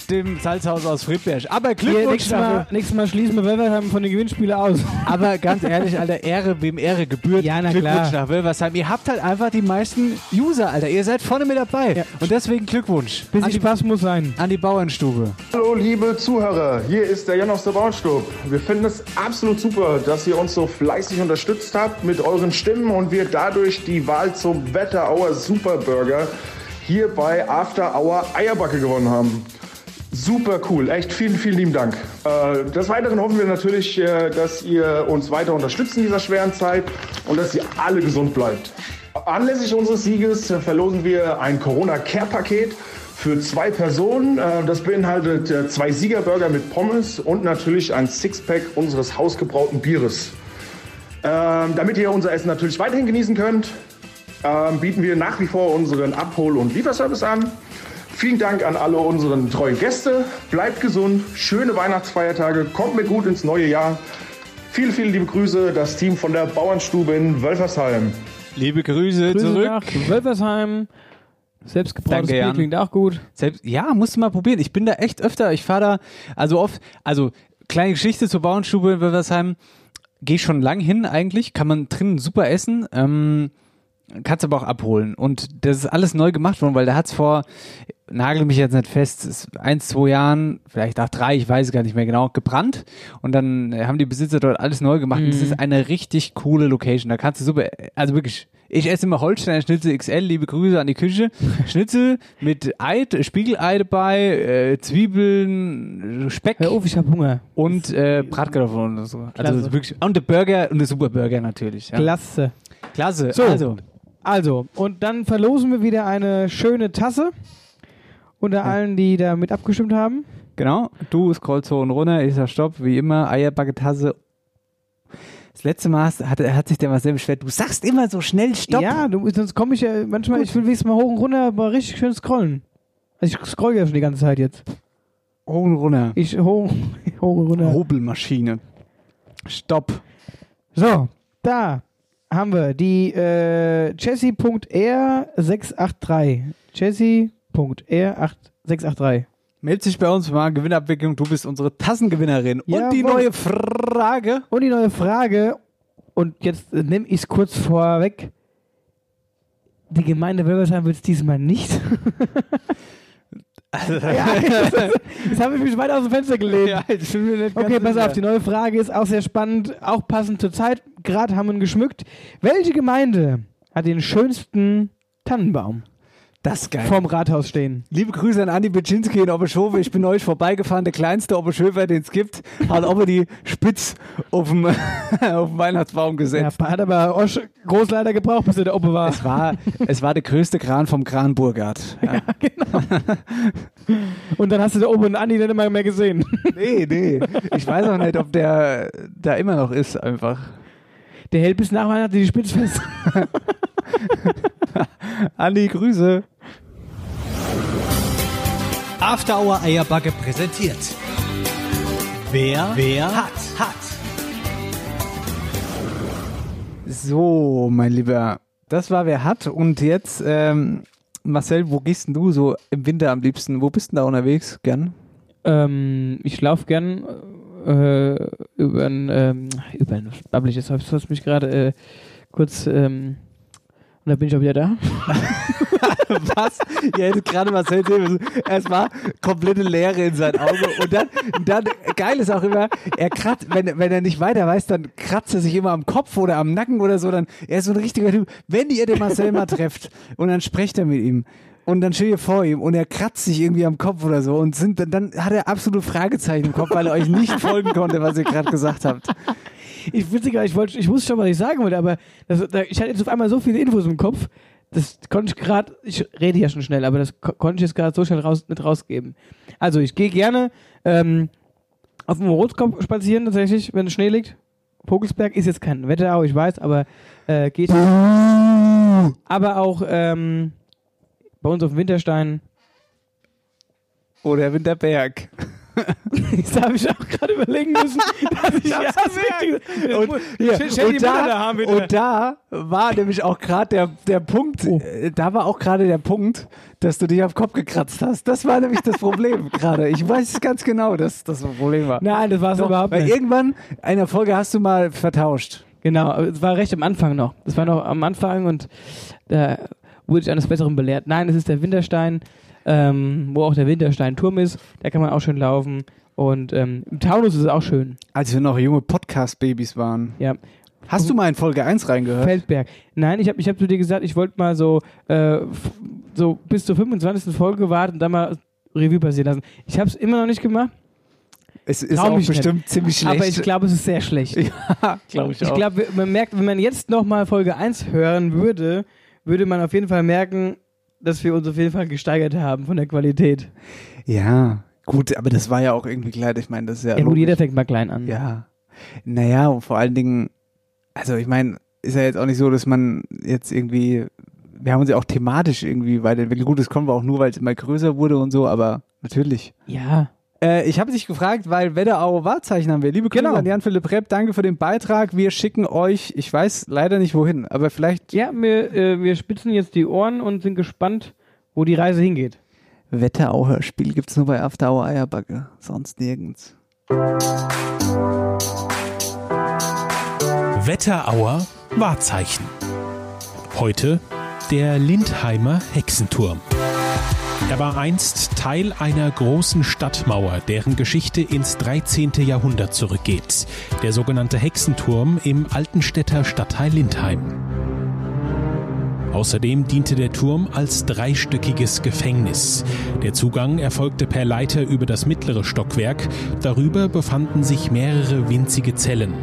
dem Salzhaus aus Friedberg. Aber Hier, Glückwunsch nächstes, Mal, nächstes Mal schließen wir Wildersheim von den Gewinnspielen aus. Aber ganz ehrlich, Alter, Ehre, wem Ehre gebührt. Ja, na Glückwunsch klar. nach Wölversheim. Ihr habt halt einfach die meisten User, Alter. Ihr seid vorne mit dabei. Ja. Und deswegen Glückwunsch Bisschen an die, Spaß muss sein. an die Bauernstube. Hallo liebe Zuhörer, hier ist der Jan aus der Bauernstub. Wir finden es absolut super, dass ihr uns so fleißig unterstützt habt mit euren Stimmen und wir dadurch die Wahl zum Wetterauer Superburger hier bei After Hour Eierbacke gewonnen haben. Super cool, echt vielen, vielen lieben Dank. Äh, des Weiteren hoffen wir natürlich, äh, dass ihr uns weiter unterstützt in dieser schweren Zeit und dass ihr alle gesund bleibt. Anlässlich unseres Sieges verlosen wir ein Corona-Care-Paket für zwei Personen. Äh, Das beinhaltet äh, zwei Siegerburger mit Pommes und natürlich ein Sixpack unseres hausgebrauten Bieres. Ähm, damit ihr unser Essen natürlich weiterhin genießen könnt, ähm, bieten wir nach wie vor unseren Abhol- und Lieferservice an. Vielen Dank an alle unseren treuen Gäste. Bleibt gesund, schöne Weihnachtsfeiertage, kommt mir gut ins neue Jahr. Viele, viele liebe Grüße, das Team von der Bauernstube in Wölfersheim. Liebe Grüße, Grüße zurück. nach Wölfersheim. Selbstgebrautes Bier klingt auch gut. Selbst, ja, musst du mal probieren. Ich bin da echt öfter. Ich fahre da, also oft, also kleine Geschichte zur Bauernstube in Wilversheim. Gehe schon lang hin eigentlich. Kann man drinnen super essen. Ähm, kannst aber auch abholen. Und das ist alles neu gemacht worden, weil da hat's vor, nagel mich jetzt nicht fest, es ist eins, zwei Jahren, vielleicht auch drei, ich weiß es gar nicht mehr genau, gebrannt. Und dann äh, haben die Besitzer dort alles neu gemacht. Und das ist eine richtig coole Location. Da kannst du super, also wirklich, ich esse immer Holsteiner Schnitzel XL, liebe Grüße an die Küche. (laughs) Schnitzel mit Ei, Spiegelei dabei, äh, Zwiebeln, Speck Hör auf, ich hab Hunger. und äh, Bratkartoffeln und so. Also Klasse. ist wirklich, und der Burger und der Superburger natürlich. Ja. Klasse. Klasse. So. Also, Also, und dann verlosen wir wieder eine schöne Tasse unter allen, die da mit abgestimmt haben. Genau, du scrollst hoch und runter, ich sag Stopp, wie immer, Eierbacke-Tasse. Das letzte Mal hat, hat sich der Marcel beschwert, du sagst immer so schnell Stopp. Ja, du, sonst komme ich ja manchmal, ich will wenigstens mal hoch und runter, aber richtig schön scrollen. Also ich scroll ja schon die ganze Zeit jetzt. Hoch und runter. Ich hoch, (laughs) hoch und runter. Hobelmaschine. Stopp. So, da haben wir die äh, Jessie.r683. Jessie.r683. Meld dich bei uns mal Gewinnabwicklung, du bist unsere Tassengewinnerin. Und die neue Frage. Und die neue Frage, und jetzt äh, nehme ich es kurz vorweg. Die Gemeinde Wölversheim wird es diesmal nicht. (laughs) ja, (laughs) das, das habe ich mich weit aus dem Fenster gelehnt. Ja, Okay, pass sicher. auf, die neue Frage ist auch sehr spannend, auch passend zur Zeit. Gerade haben wir ihn geschmückt. Welche Gemeinde hat den schönsten Tannenbaum Das ist geil. vorm Rathaus stehen? Liebe Grüße an Andi Bitschinski in Oberschove. Ich bin euch vorbeigefahren, der kleinste Oberschöfer, den es gibt. Hat aber die Spitz auf dem, (laughs) auf dem Weihnachtsbaum Ja, gesetzt. hat aber Osch Großleiter gebraucht, bis er der Oppe war. Es war, es war der größte Kran vom Kran Burgard. (laughs) Ja. Und dann hast du der Oppe und Andi nicht immer mehr gesehen. Nee, nee. Ich weiß auch nicht, ob der da immer noch ist, einfach. Der hält bis nach Weihnachten die Spitze fest. (laughs) Andi, Grüße. After Hour Eierbacke präsentiert. Wer, wer hat, hat. So, mein Lieber, das war wer hat. Und jetzt, ähm, Marcel, wo gehst denn du so im Winter am liebsten? Wo bist du da unterwegs? Gern? ähm, ich laufe gern äh, über ein, ähm, über ein, babbel jetzt, hast mich gerade äh, kurz, ähm, und da bin ich auch wieder da. (laughs) Was? Ihr hättet gerade Marcel sehen müssen. Es war komplette Leere in sein Auge. Und dann, dann geil ist auch immer, er kratzt, wenn, wenn er nicht weiter weiß, dann kratzt er sich immer am Kopf oder am Nacken oder so. Dann, er ist so ein richtiger Typ. Wenn ihr den Marcel mal trefft und dann sprecht er mit ihm. Und dann steht ihr vor ihm und er kratzt sich irgendwie am Kopf oder so und sind, dann, dann hat er absolute Fragezeichen im Kopf, weil er euch nicht (laughs) folgen konnte, was ihr gerade gesagt habt. Ich witziger, ich wollte, ich wusste schon, was ich sagen wollte, aber das, da, ich hatte jetzt auf einmal so viele Infos im Kopf, das konnte ich gerade, ich rede ja schon schnell, aber das ko konnte ich jetzt gerade so schnell raus, nicht rausgeben. Also ich gehe gerne ähm, auf dem Rotkopf spazieren tatsächlich, wenn es Schnee liegt. Vogelsberg ist jetzt kein Wetterau, ich weiß, aber äh, geht. aber auch ähm, bei uns auf dem Winterstein. Oder Winterberg. (laughs) Das habe ich auch gerade überlegen müssen, (laughs) dass ich ja, das Wichtigste- Und, hier, und, da, und da war nämlich auch gerade der, der Punkt, Oh. äh, da war auch gerade der Punkt, dass du dich auf den Kopf gekratzt hast. Das war nämlich das Problem (laughs) gerade. Ich weiß es ganz genau, dass das ein Problem war. Nein, das war es überhaupt weil nicht. irgendwann eine Folge hast du mal vertauscht. Genau, es war recht am Anfang noch. Das war noch am Anfang und da wurde ich eines Besseren belehrt. Nein, es ist der Winterstein, ähm, wo auch der Winterstein-Turm ist. Da kann man auch schön laufen. Und ähm, im Taunus ist es auch schön. Als wir noch junge Podcast-Babys waren. Ja. Hast du mal in Folge 1 reingehört? Feldberg. Nein, ich habe ich hab zu dir gesagt, ich wollte mal so, äh, so bis zur 25. Folge warten und dann mal Revue passieren lassen. Ich habe es immer noch nicht gemacht, Es ist Trau auch bestimmt nicht. ziemlich schlecht. aber ich glaube, es ist sehr schlecht. (laughs) ja, glaube ich, Ich auch. glaube, man merkt, wenn man jetzt nochmal Folge 1 hören würde, würde man auf jeden Fall merken, dass wir uns auf jeden Fall gesteigert haben von der Qualität. ja, gut, aber das war ja auch irgendwie klar. Ich meine, das ist ja, Ja, gut, jeder fängt mal klein an. Ja. Naja, und vor allen Dingen, also ich meine, ist ja jetzt auch nicht so, dass man jetzt irgendwie, wir haben uns ja auch thematisch irgendwie weiterentwickelt. Gut, das kommen wir auch nur, weil es immer größer wurde und so, aber natürlich. Ja. Äh, ich habe dich gefragt, weil Wetterau Wahrzeichen haben wir. Liebe Grüße Genau. an Jan-Philipp Repp, danke für den Beitrag. Wir schicken euch, ich weiß leider nicht wohin, aber vielleicht Ja, wir, äh, wir spitzen jetzt die Ohren und sind gespannt, wo die Reise hingeht. Wetterau-Hörspiel gibt's nur bei After Hour Eierbacke, sonst nirgends. Wetterauer Wahrzeichen. Heute der Lindheimer Hexenturm. Er war einst Teil einer großen Stadtmauer, deren Geschichte ins 13. Jahrhundert zurückgeht. Der sogenannte Hexenturm im Altenstädter Stadtteil Lindheim. Außerdem diente der Turm als dreistöckiges Gefängnis. Der Zugang erfolgte per Leiter über das mittlere Stockwerk. Darüber befanden sich mehrere winzige Zellen.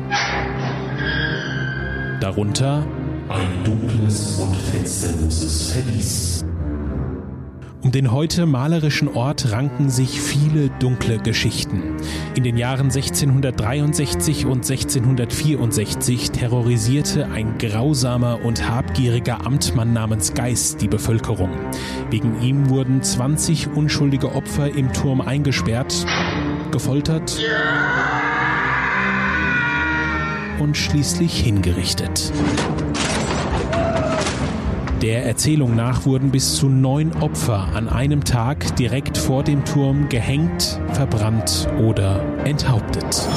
Darunter ein dunkles und fensterloses Verlies. Um den heute malerischen Ort ranken sich viele dunkle Geschichten. In den Jahren 1663 und 1664 terrorisierte ein grausamer und habgieriger Amtmann namens Geist die Bevölkerung. Wegen ihm wurden 20 unschuldige Opfer im Turm eingesperrt, gefoltert und schließlich hingerichtet. Der Erzählung nach wurden bis zu neun Opfer an einem Tag direkt vor dem Turm gehängt, verbrannt oder enthauptet.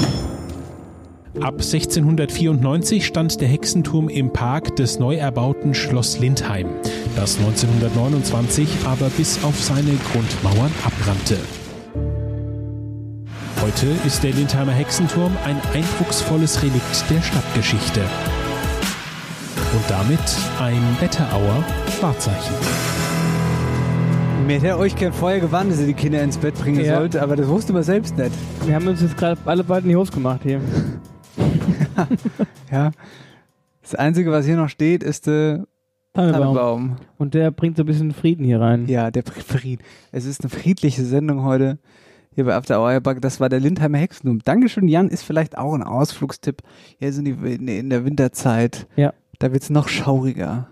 Ab 1694 stand der Hexenturm im Park des neu erbauten Schloss Lindheim, das 1929 aber bis auf seine Grundmauern abbrannte. Heute ist der Lindheimer Hexenturm ein eindrucksvolles Relikt der Stadtgeschichte. Und damit ein Wetterauer Wahrzeichen. Mir hätte er euch gern vorher gewarnt, dass ihr die Kinder ins Bett bringen Ja. sollt, aber das wusste man selbst nicht. Wir haben uns jetzt gerade alle beide in die Hose gemacht hier. (laughs) Ja. Das Einzige, was hier noch steht, ist der Tannebaum. Tannebaum. Und der bringt so ein bisschen Frieden hier rein. Ja, der Fried. Es ist eine friedliche Sendung heute hier bei After Hour Bug. Das war der Lindheimer Hexenturm. Dankeschön, Jan. Ist vielleicht auch ein Ausflugstipp. Hier sind die in, in der Winterzeit. Ja. Da wird's noch schauriger.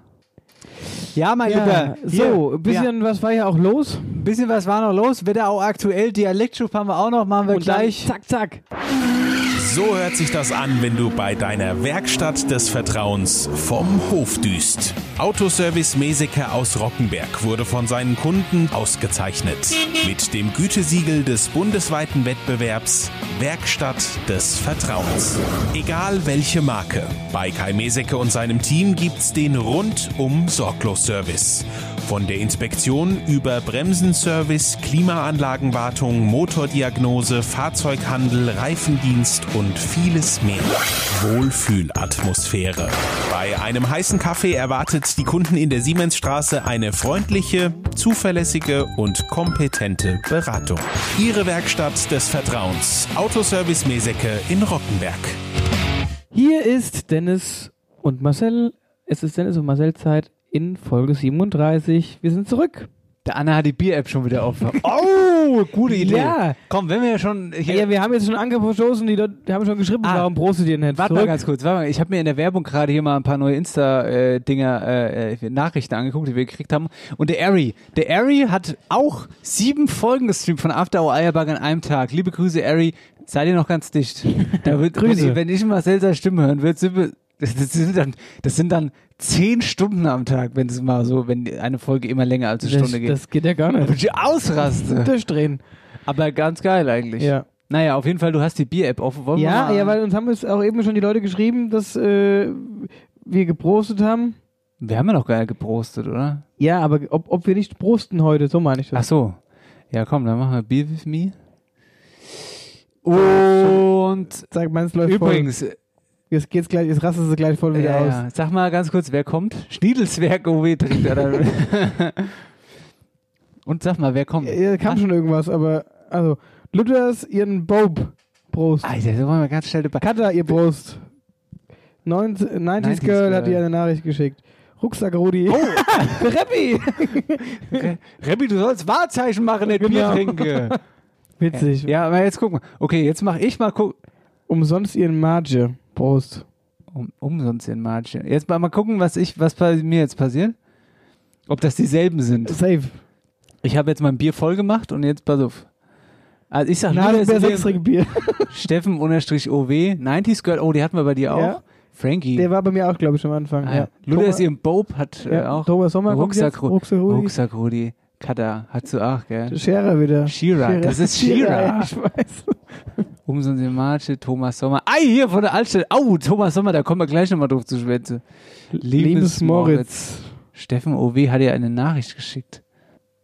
Ja, mein Ja, Lieber. so, ein bisschen was war hier auch los. Ein bisschen was war noch los. Wetter auch aktuell. Dialektschub haben wir auch noch. Machen wir Und gleich. zack, zack. So hört sich das an, wenn du bei deiner Werkstatt des Vertrauens vom Hof düst. Autoservice Meseke aus Rockenberg wurde von seinen Kunden ausgezeichnet. Mit dem Gütesiegel des bundesweiten Wettbewerbs Werkstatt des Vertrauens. Egal welche Marke, bei Kai Meseke und seinem Team gibt's den rundum Sorglos-Service. Von der Inspektion über Bremsenservice, Klimaanlagenwartung, Motordiagnose, Fahrzeughandel, Reifendienst und vieles mehr. Wohlfühlatmosphäre. Bei einem heißen Kaffee erwartet die Kunden in der Siemensstraße eine freundliche, zuverlässige und kompetente Beratung. Ihre Werkstatt des Vertrauens. Autoservice Mesecke in Rockenberg. Hier ist Dennis und Marcel. Es ist Dennis und Marcel Zeit in Folge 37. Wir sind zurück. Der Anna hat die Bier-App schon wieder auf. (laughs) Oh, gute Idee. Ja. Komm, wenn wir ja schon. Ja, wir haben jetzt schon angestoßen, die, dort- die haben schon geschrieben, Ah. warum prostet ihr nicht? Warte mal Zurück. ganz kurz, warte mal. Ich habe mir in der Werbung gerade hier mal ein paar neue Insta-Dinger, äh, äh, Nachrichten angeguckt, die wir gekriegt haben. Und der Ari, der Ari hat auch sieben Folgen gestreamt von After Hour Eierbag an einem Tag. Liebe Grüße, Ari. Seid ihr noch ganz dicht? Da wird, (laughs) Grüße. Wenn, wenn ich Marcel seine Stimme hören würde, sind wir, das, das sind dann, das sind dann zehn Stunden am Tag, wenn es mal so, wenn eine Folge immer länger als eine Das, Stunde geht. das geht ja gar nicht. ich ausraste. (laughs) Durchdrehen. Aber ganz geil eigentlich. Ja. Naja, auf jeden Fall, du hast die Bier-App offen. Wollen Ja, mal- ja, weil uns haben es auch eben schon die Leute geschrieben, dass äh, wir geprostet haben. Wir haben ja noch geil geprostet, oder? Ja, aber ob, ob wir nicht prosten heute, so meine ich Ach das. so. Ja, komm, dann machen wir Beer with me. Und Sag meins läuft übrigens, voll. Jetzt geht's gleich, jetzt rastet es gleich voll wieder ja, aus. ja, sag mal ganz kurz, wer kommt? Schniedelswerk OW trinkt er. Und sag mal, wer kommt? Ja, kam schon irgendwas, aber also Luthers ihren Bob Prost. Alter, so wollen wir ganz schnell dabei. Katha ihr Prost. 90, 90s, 90s Girl hat Girl. dir eine Nachricht geschickt. Rucksack Rudi. Oh, (laughs) Reppi. Rebbi, du sollst Wahrzeichen machen, nicht Bier Genau. trinken. (laughs) Witzig. ja, aber jetzt guck mal. Okay, jetzt mach ich mal guck. Umsonst ihren Marge. Prost. Um, umsonst in Marge. Jetzt mal, mal gucken, was ich, was bei mir jetzt passiert. Ob das dieselben sind. Safe. Ich habe jetzt mein Bier voll gemacht und jetzt pass auf. Also ich sag nur, Nasenbär dass sechs Bier. (laughs) Steffen unterstrich OW, 90s Girl, oh, die hatten wir bei dir auch. Ja. Frankie. Der war bei mir auch, glaube ich, am Anfang. ah, ja. ja. Ludas ihrem Bob hat äh, ja, auch. Thomas Sommer Rucksack. Rucksack Rudi. Rucksack Rudi. Kata, hat du auch, gell? Scherer wieder. Shira, das ist Shira. ja, ich weiß. Umsonst Marche, Thomas Sommer. Ei, hier von der Altstadt. Au, Thomas Sommer, da kommen wir gleich nochmal drauf zu schwätzen. Liebes Moritz. Steffen OW hat dir eine Nachricht geschickt.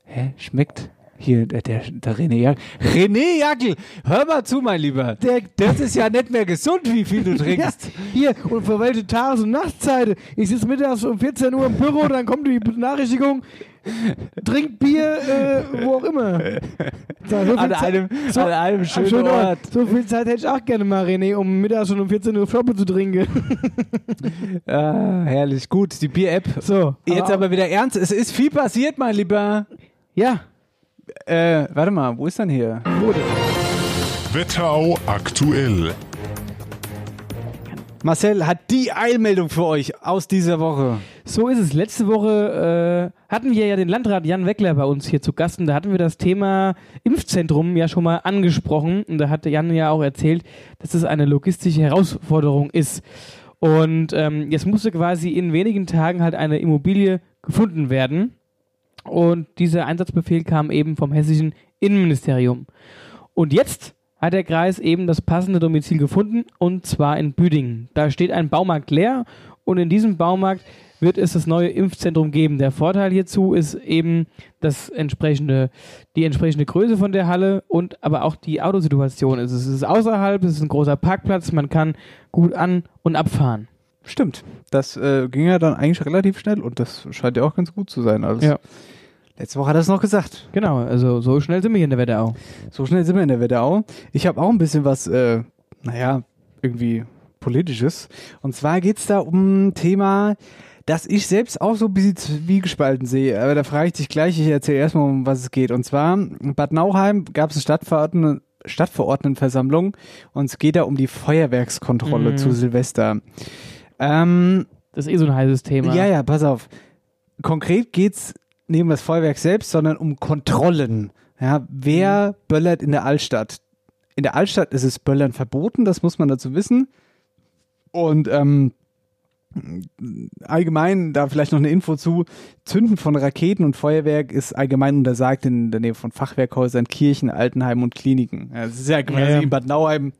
Hä? Schmeckt? Hier, der, der, der René Jackel. René Jackel! Hör mal zu, mein Lieber. Der, Das ist ja nicht mehr gesund, wie viel du (laughs) ja, trinkst. hier, und für welche Tages- und Nachtzeiten? Ich sitze mittags um 14 Uhr im Büro, dann kommt die Benachrichtigung, trink Bier, äh, wo auch immer. So, so viel An Zeit- einem, so- an einem schönen schönen Ort. So viel Zeit hätte ich auch gerne mal, René, um mittags schon um 14 Uhr Shoppe zu trinken. (laughs) Ah, herrlich. Gut, die Bier-App. So. Jetzt aber wieder ernst. Es ist viel passiert, mein Lieber. Ja. Äh, warte mal, wo ist denn hier? Wetterau aktuell. Marcel hat die Eilmeldung für euch aus dieser Woche. So ist es. Letzte Woche äh, hatten wir ja den Landrat Jan Weckler bei uns hier zu Gast und da hatten wir das Thema Impfzentrum ja schon mal angesprochen und da hatte Jan ja auch erzählt, dass es eine logistische Herausforderung ist. Und ähm, jetzt musste quasi in wenigen Tagen halt eine Immobilie gefunden werden und dieser Einsatzbefehl kam eben vom hessischen Innenministerium. Und jetzt hat der Kreis eben das passende Domizil gefunden und zwar in Büdingen. Da steht ein Baumarkt leer und in diesem Baumarkt wird es das neue Impfzentrum geben. Der Vorteil hierzu ist eben das entsprechende, die entsprechende Größe von der Halle und aber auch die Autosituation. Es ist außerhalb, es ist ein großer Parkplatz, man kann gut an- und abfahren. Stimmt. Das äh, ging ja dann eigentlich relativ schnell und das scheint ja auch ganz gut zu sein. Alles. Ja. Letzte Woche hat er es noch gesagt. Genau, also so schnell sind wir hier in der Wetterau. So schnell sind wir in der Wetterau. Ich habe auch ein bisschen was, äh, naja, irgendwie politisches. Und zwar geht's da um ein Thema, das ich selbst auch so ein bisschen zwiegespalten sehe. Aber da frage ich dich gleich, ich erzähle erstmal, um was es geht. Und zwar, in Bad Nauheim gab es eine Stadtverordneten, Stadtverordnetenversammlung und es geht da um die Feuerwerkskontrolle Mhm. zu Silvester. Ähm, Das ist eh so ein heißes Thema. ja, ja, pass auf. Konkret geht's neben das Feuerwerk selbst, sondern um Kontrollen. Ja, wer böllert in der Altstadt? In der Altstadt ist es Böllern verboten, das muss man dazu wissen. Und ähm, allgemein, da vielleicht noch eine Info zu, Zünden von Raketen und Feuerwerk ist allgemein untersagt in der Nähe von Fachwerkhäusern, Kirchen, Altenheimen und Kliniken. Das ist ja quasi Ja, ja. in Bad Nauheim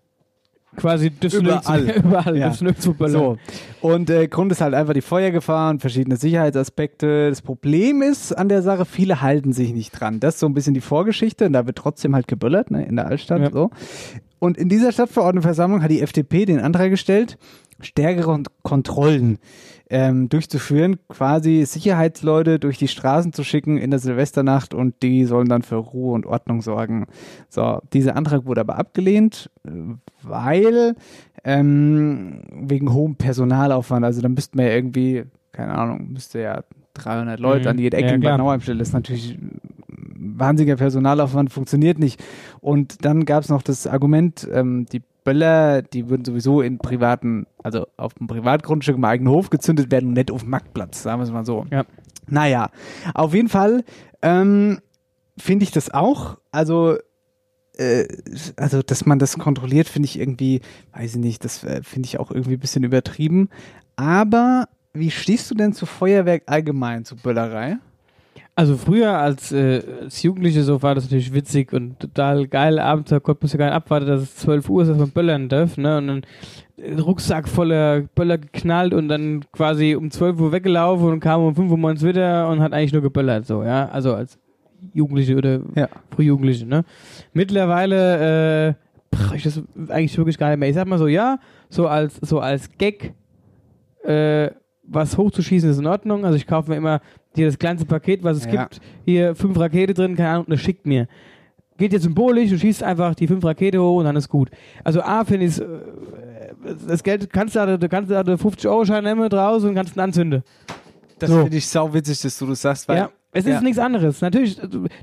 Quasi Überall. (laughs) überall Ja. so. Und äh, Grund ist halt einfach die Feuergefahr und verschiedene Sicherheitsaspekte. Das Problem ist an der Sache, viele halten sich nicht dran. Das ist so ein bisschen die Vorgeschichte und da wird trotzdem halt geböllert, ne, in der Altstadt. Ja. So. Und in dieser Stadtverordnetenversammlung hat die FDP den Antrag gestellt, stärkere Kont- Kontrollen ähm, durchzuführen, quasi Sicherheitsleute durch die Straßen zu schicken in der Silvesternacht und die sollen dann für Ruhe und Ordnung sorgen. So, dieser Antrag wurde aber abgelehnt, weil ähm, wegen hohem Personalaufwand, also da müssten wir ja irgendwie, keine Ahnung, müsste ja 300 Leute Mhm. an jede Ecke Ja, in klar. Bad Nauheim stellen. Das ist natürlich wahnsinniger Personalaufwand, funktioniert nicht. Und dann gab es noch das Argument, ähm, die Böller, die würden sowieso in privaten, also auf dem Privatgrundstück im eigenen Hof gezündet werden und nicht auf dem Marktplatz, sagen wir es mal so. Ja. Naja, auf jeden Fall ähm, finde ich das auch. Also äh, also, dass man das kontrolliert, finde ich irgendwie, weiß ich nicht, das äh, finde ich auch irgendwie ein bisschen übertrieben. Aber wie stehst du denn zu Feuerwerk allgemein, zu Böllerei? Also früher als, äh, als Jugendliche so war das natürlich witzig und total geil. Abends da konnte man ja gar nicht abwarten, dass es 12 Uhr ist, dass man böllern darf. Ne? Und dann äh, Rucksack voller Böller geknallt und dann quasi um 12 Uhr weggelaufen und kam um 5 Uhr morgens wieder und hat eigentlich nur geböllert. So, ja. Also als Jugendliche oder Ja. Frühjugendliche. Ne? Mittlerweile äh, brauche ich das eigentlich wirklich gar nicht mehr. Ich sag mal so, ja, so als, so als Gag äh, was hochzuschießen ist in Ordnung. Also ich kaufe mir immer hier das kleinste Paket, was es Ja. gibt. Hier fünf Rakete drin, keine Ahnung, und das schickt mir. Geht jetzt symbolisch, du schießt einfach die fünf Rakete hoch und dann ist gut. Also A, finde ich, äh, das Geld kannst du, da- du kannst da den 50-Euro-Schein nehmen draußen und kannst ihn anzünden. Das So. finde ich sau witzig, dass du das sagst, weil Ja, es ja. ist nichts anderes. Natürlich,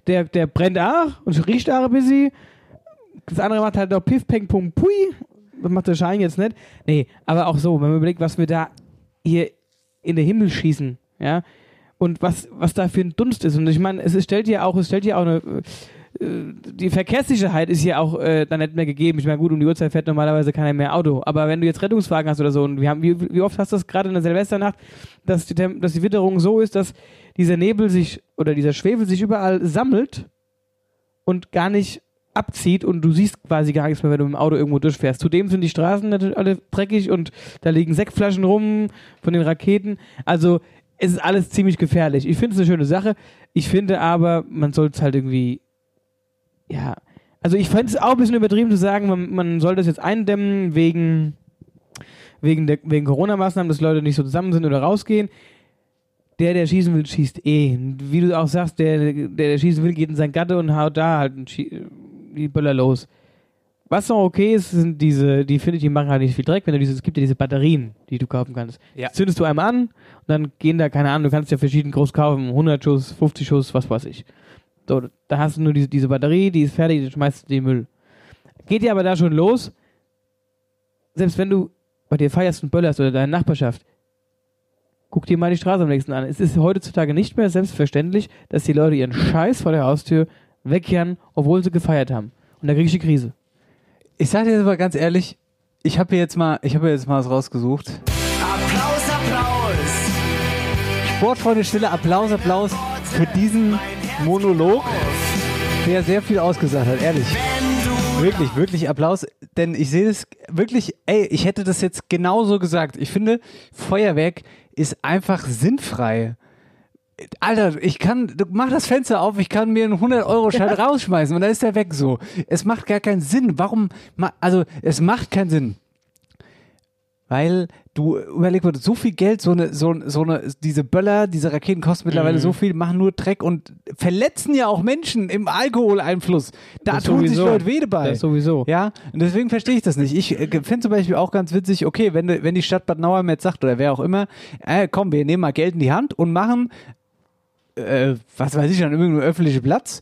der, der brennt auch und riecht auch ein bisschen. Das andere macht halt noch Piff, Peng, Pum, Pui. Das macht der Schein jetzt nicht. Nee, aber auch so, wenn man überlegt, was wir da hier in den Himmel schießen, ja, und was, was da für ein Dunst ist. Und ich meine, es stellt ja auch, es stellt ja auch eine, äh, die Verkehrssicherheit ist ja auch äh, dann nicht mehr gegeben. Ich meine, gut, um die Uhrzeit fährt normalerweise keiner mehr Auto. Aber wenn du jetzt Rettungswagen hast oder so, und wir haben, wie, wie oft hast du das gerade in der Silvesternacht, dass die, dass die Witterung so ist, dass dieser Nebel sich oder dieser Schwefel sich überall sammelt und gar nicht abzieht und du siehst quasi gar nichts mehr, wenn du mit dem Auto irgendwo durchfährst. Zudem sind die Straßen natürlich alle dreckig und da liegen Sektflaschen rum von den Raketen. Also es ist alles ziemlich gefährlich. Ich finde es eine schöne Sache. Ich finde aber, man sollte es halt irgendwie, ja, also ich fände es auch ein bisschen übertrieben zu sagen, man, man soll das jetzt eindämmen wegen, wegen, wegen Corona-Maßnahmen, dass Leute nicht so zusammen sind oder rausgehen. Der, der schießen will, schießt eh. Wie du auch sagst, der, der, der schießen will, geht in sein Gatte und haut da halt ein Schie- die Böller los. Was noch okay ist, sind diese, die finde ich, die machen halt nicht viel Dreck, wenn du diese, es gibt ja diese Batterien, die du kaufen kannst. Ja. Zündest du einmal an und dann gehen da, keine Ahnung, du kannst ja verschieden groß kaufen, 100 Schuss, 50 Schuss, was weiß ich. So, da hast du nur diese, diese Batterie, die ist fertig, die schmeißt du in den Müll. Geht dir aber da schon los, selbst wenn du bei dir feierst und böllerst oder deine Nachbarschaft, guck dir mal die Straße am nächsten an. Es ist heutzutage nicht mehr selbstverständlich, dass die Leute ihren Scheiß vor der Haustür wegkehren, obwohl sie gefeiert haben. Und da krieg ich die Krise. Ich sag dir jetzt mal ganz ehrlich, ich habe jetzt mal, ich habe jetzt mal was rausgesucht. Applaus, Applaus. Sportfreunde Stille, Applaus, Applaus für diesen Monolog, der sehr viel ausgesagt hat, ehrlich. Wirklich, wirklich Applaus, denn ich sehe das wirklich, ey, ich hätte das jetzt genauso gesagt. Ich finde, Feuerwerk ist einfach sinnfrei. Alter, ich kann, mach das Fenster auf, ich kann mir einen 100-Euro-Schein (laughs) rausschmeißen und dann ist der weg so. Es macht gar keinen Sinn. Warum, also, es macht keinen Sinn. Weil du überleg mal, so viel Geld, so eine, so, so eine, diese Böller, diese Raketen kosten mittlerweile Mhm. so viel, machen nur Dreck und verletzen ja auch Menschen im Alkoholeinfluss. Da Das tun sich sowieso. Leute weh dabei. Das sowieso. Ja, und deswegen verstehe ich das nicht. Ich äh, finde zum Beispiel auch ganz witzig, okay, wenn, du- wenn die Stadt Bad Nauheim jetzt sagt, oder wer auch immer, äh, komm, wir nehmen mal Geld in die Hand und machen, äh, was weiß ich, an irgendeinem öffentlichen Platz,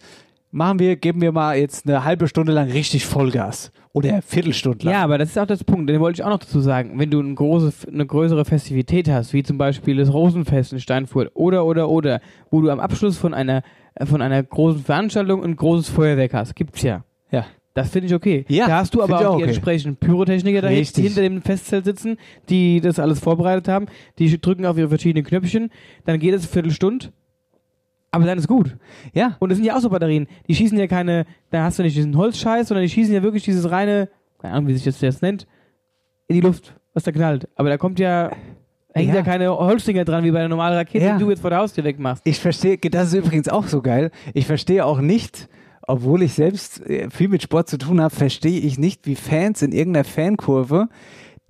machen wir, geben wir mal jetzt eine halbe Stunde lang richtig Vollgas. Oder Viertelstunde lang. Ja, aber das ist auch das Punkt, den wollte ich auch noch dazu sagen. Wenn du eine, große, eine größere Festivität hast, wie zum Beispiel das Rosenfest in Steinfurt oder, oder, oder, wo du am Abschluss von einer, äh, von einer großen Veranstaltung ein großes Feuerwerk hast, gibt's ja. Ja. Das finde ich okay. Ja, da hast du aber auch, auch die okay. entsprechenden Pyrotechniker Richtig. hinter dem Festzelt sitzen, die das alles vorbereitet haben, die drücken auf ihre verschiedenen Knöpfchen, dann geht es eine Viertelstunde, aber dann ist gut. Ja. Und es sind ja auch so Batterien, die schießen ja keine, da hast du nicht diesen Holzscheiß, sondern die schießen ja wirklich dieses reine, keine Ahnung, wie sich das jetzt nennt, in die Luft, was da knallt. Aber da kommt ja, hängen ja, Ja. keine Holzdinger dran, wie bei einer normalen Rakete, Ja. die du jetzt vor der Haustür wegmachst. Ich verstehe, das ist übrigens auch so geil. Ich verstehe auch nicht, obwohl ich selbst äh, viel mit Sport zu tun habe, verstehe ich nicht, wie Fans in irgendeiner Fankurve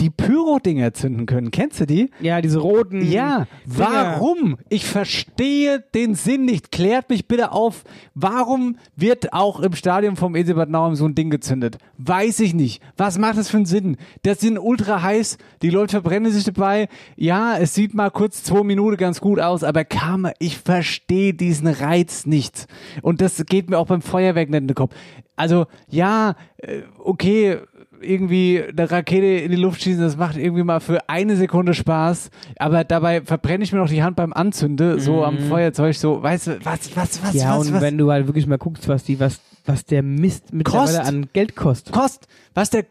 die Pyro-Dinger zünden können. Kennst du die? Ja, diese roten. Ja, Dinger. warum? Ich verstehe den Sinn nicht. Klärt mich bitte auf. Warum wird auch im Stadion vom EC Bad Nauheim so ein Ding gezündet? Weiß ich nicht. Was macht das für einen Sinn? Das sind ultra heiß. Die Leute verbrennen sich dabei. Ja, es sieht mal kurz zwei Minuten ganz gut aus, aber kam, ich verstehe diesen Reiz nicht. Und das geht mir auch beim Feuerwerk nicht in den Kopf. Also, ja, äh, okay, irgendwie eine Rakete in die Luft schießen, das macht irgendwie mal für eine Sekunde Spaß, aber dabei verbrenne ich mir noch die Hand beim Anzünde, so am Feuerzeug, so, weißt du, was, was, was, Mhm. ja, was, und was wenn du halt wirklich mal guckst, was die, was, was der Mist mittlerweile Kost. an Geld kostet. kostet, was der,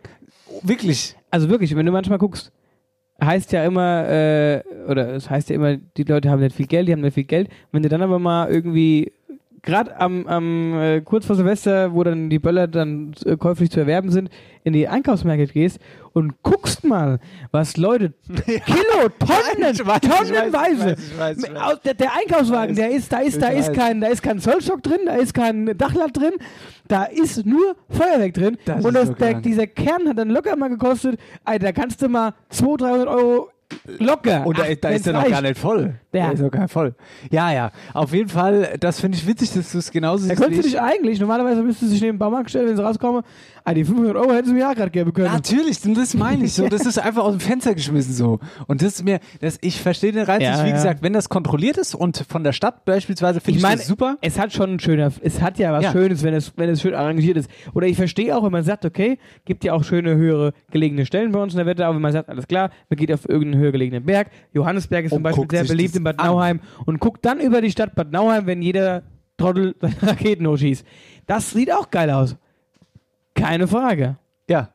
wirklich, Also wirklich, wenn du manchmal guckst, heißt ja immer, äh, oder es heißt ja immer, die Leute haben nicht viel Geld, die haben nicht viel Geld. Wenn du dann aber mal irgendwie, gerade am, am äh, kurz vor Silvester, wo dann die Böller dann äh, käuflich zu erwerben sind, in die Einkaufsmärkte gehst und guckst mal, was Leute, (laughs) Kilo, Tonnen, Ich weiß, tonnenweise. weiß, ich weiß, ich weiß. Aus- Der, der Einkaufswagen, der ist, da ist, da ist kein, da ist kein Zollstock drin, da ist kein Dachlatt drin, da ist nur Feuerwerk drin. Das und das, so der, dieser Kern hat dann locker mal gekostet, Alter, da kannst du mal 200, 300 Euro locker. und da, Ach, ist- da ist er noch reicht. gar nicht voll. Ja. Der ist noch gar nicht voll. Ja, ja, auf jeden Fall, das finde ich witzig, dass du es genauso Da siehst. könntest du dich eigentlich, normalerweise müsstest du dich neben den Baumarkt stellen, wenn sie rauskommen, ah, die 500 Euro hätten sie mir ja gerade geben können. Natürlich, und das meine ich so. (laughs) Das ist einfach aus dem Fenster geschmissen so. Und das ist mir, das, ich verstehe den Reiz Ja. Wie ja. gesagt, wenn das kontrolliert ist und von der Stadt beispielsweise, finde Ich ich, meine, das super. es hat schon ein schöner, es hat ja was Ja. Schönes, wenn es, wenn es schön arrangiert ist. Oder ich verstehe auch, wenn man sagt, okay, gibt ja auch schöne höhere gelegene Stellen bei uns in der Wette, aber wenn man sagt, alles klar, man geht auf irgendeinen höher gelegenen Berg. Johannesberg ist zum Und Beispiel sehr beliebt in Bad. Nauheim und guckt dann über die Stadt Bad Nauheim, wenn jeder Trottel (laughs) seine Raketen hochschießt. Das sieht auch geil aus. Keine Frage. Ja.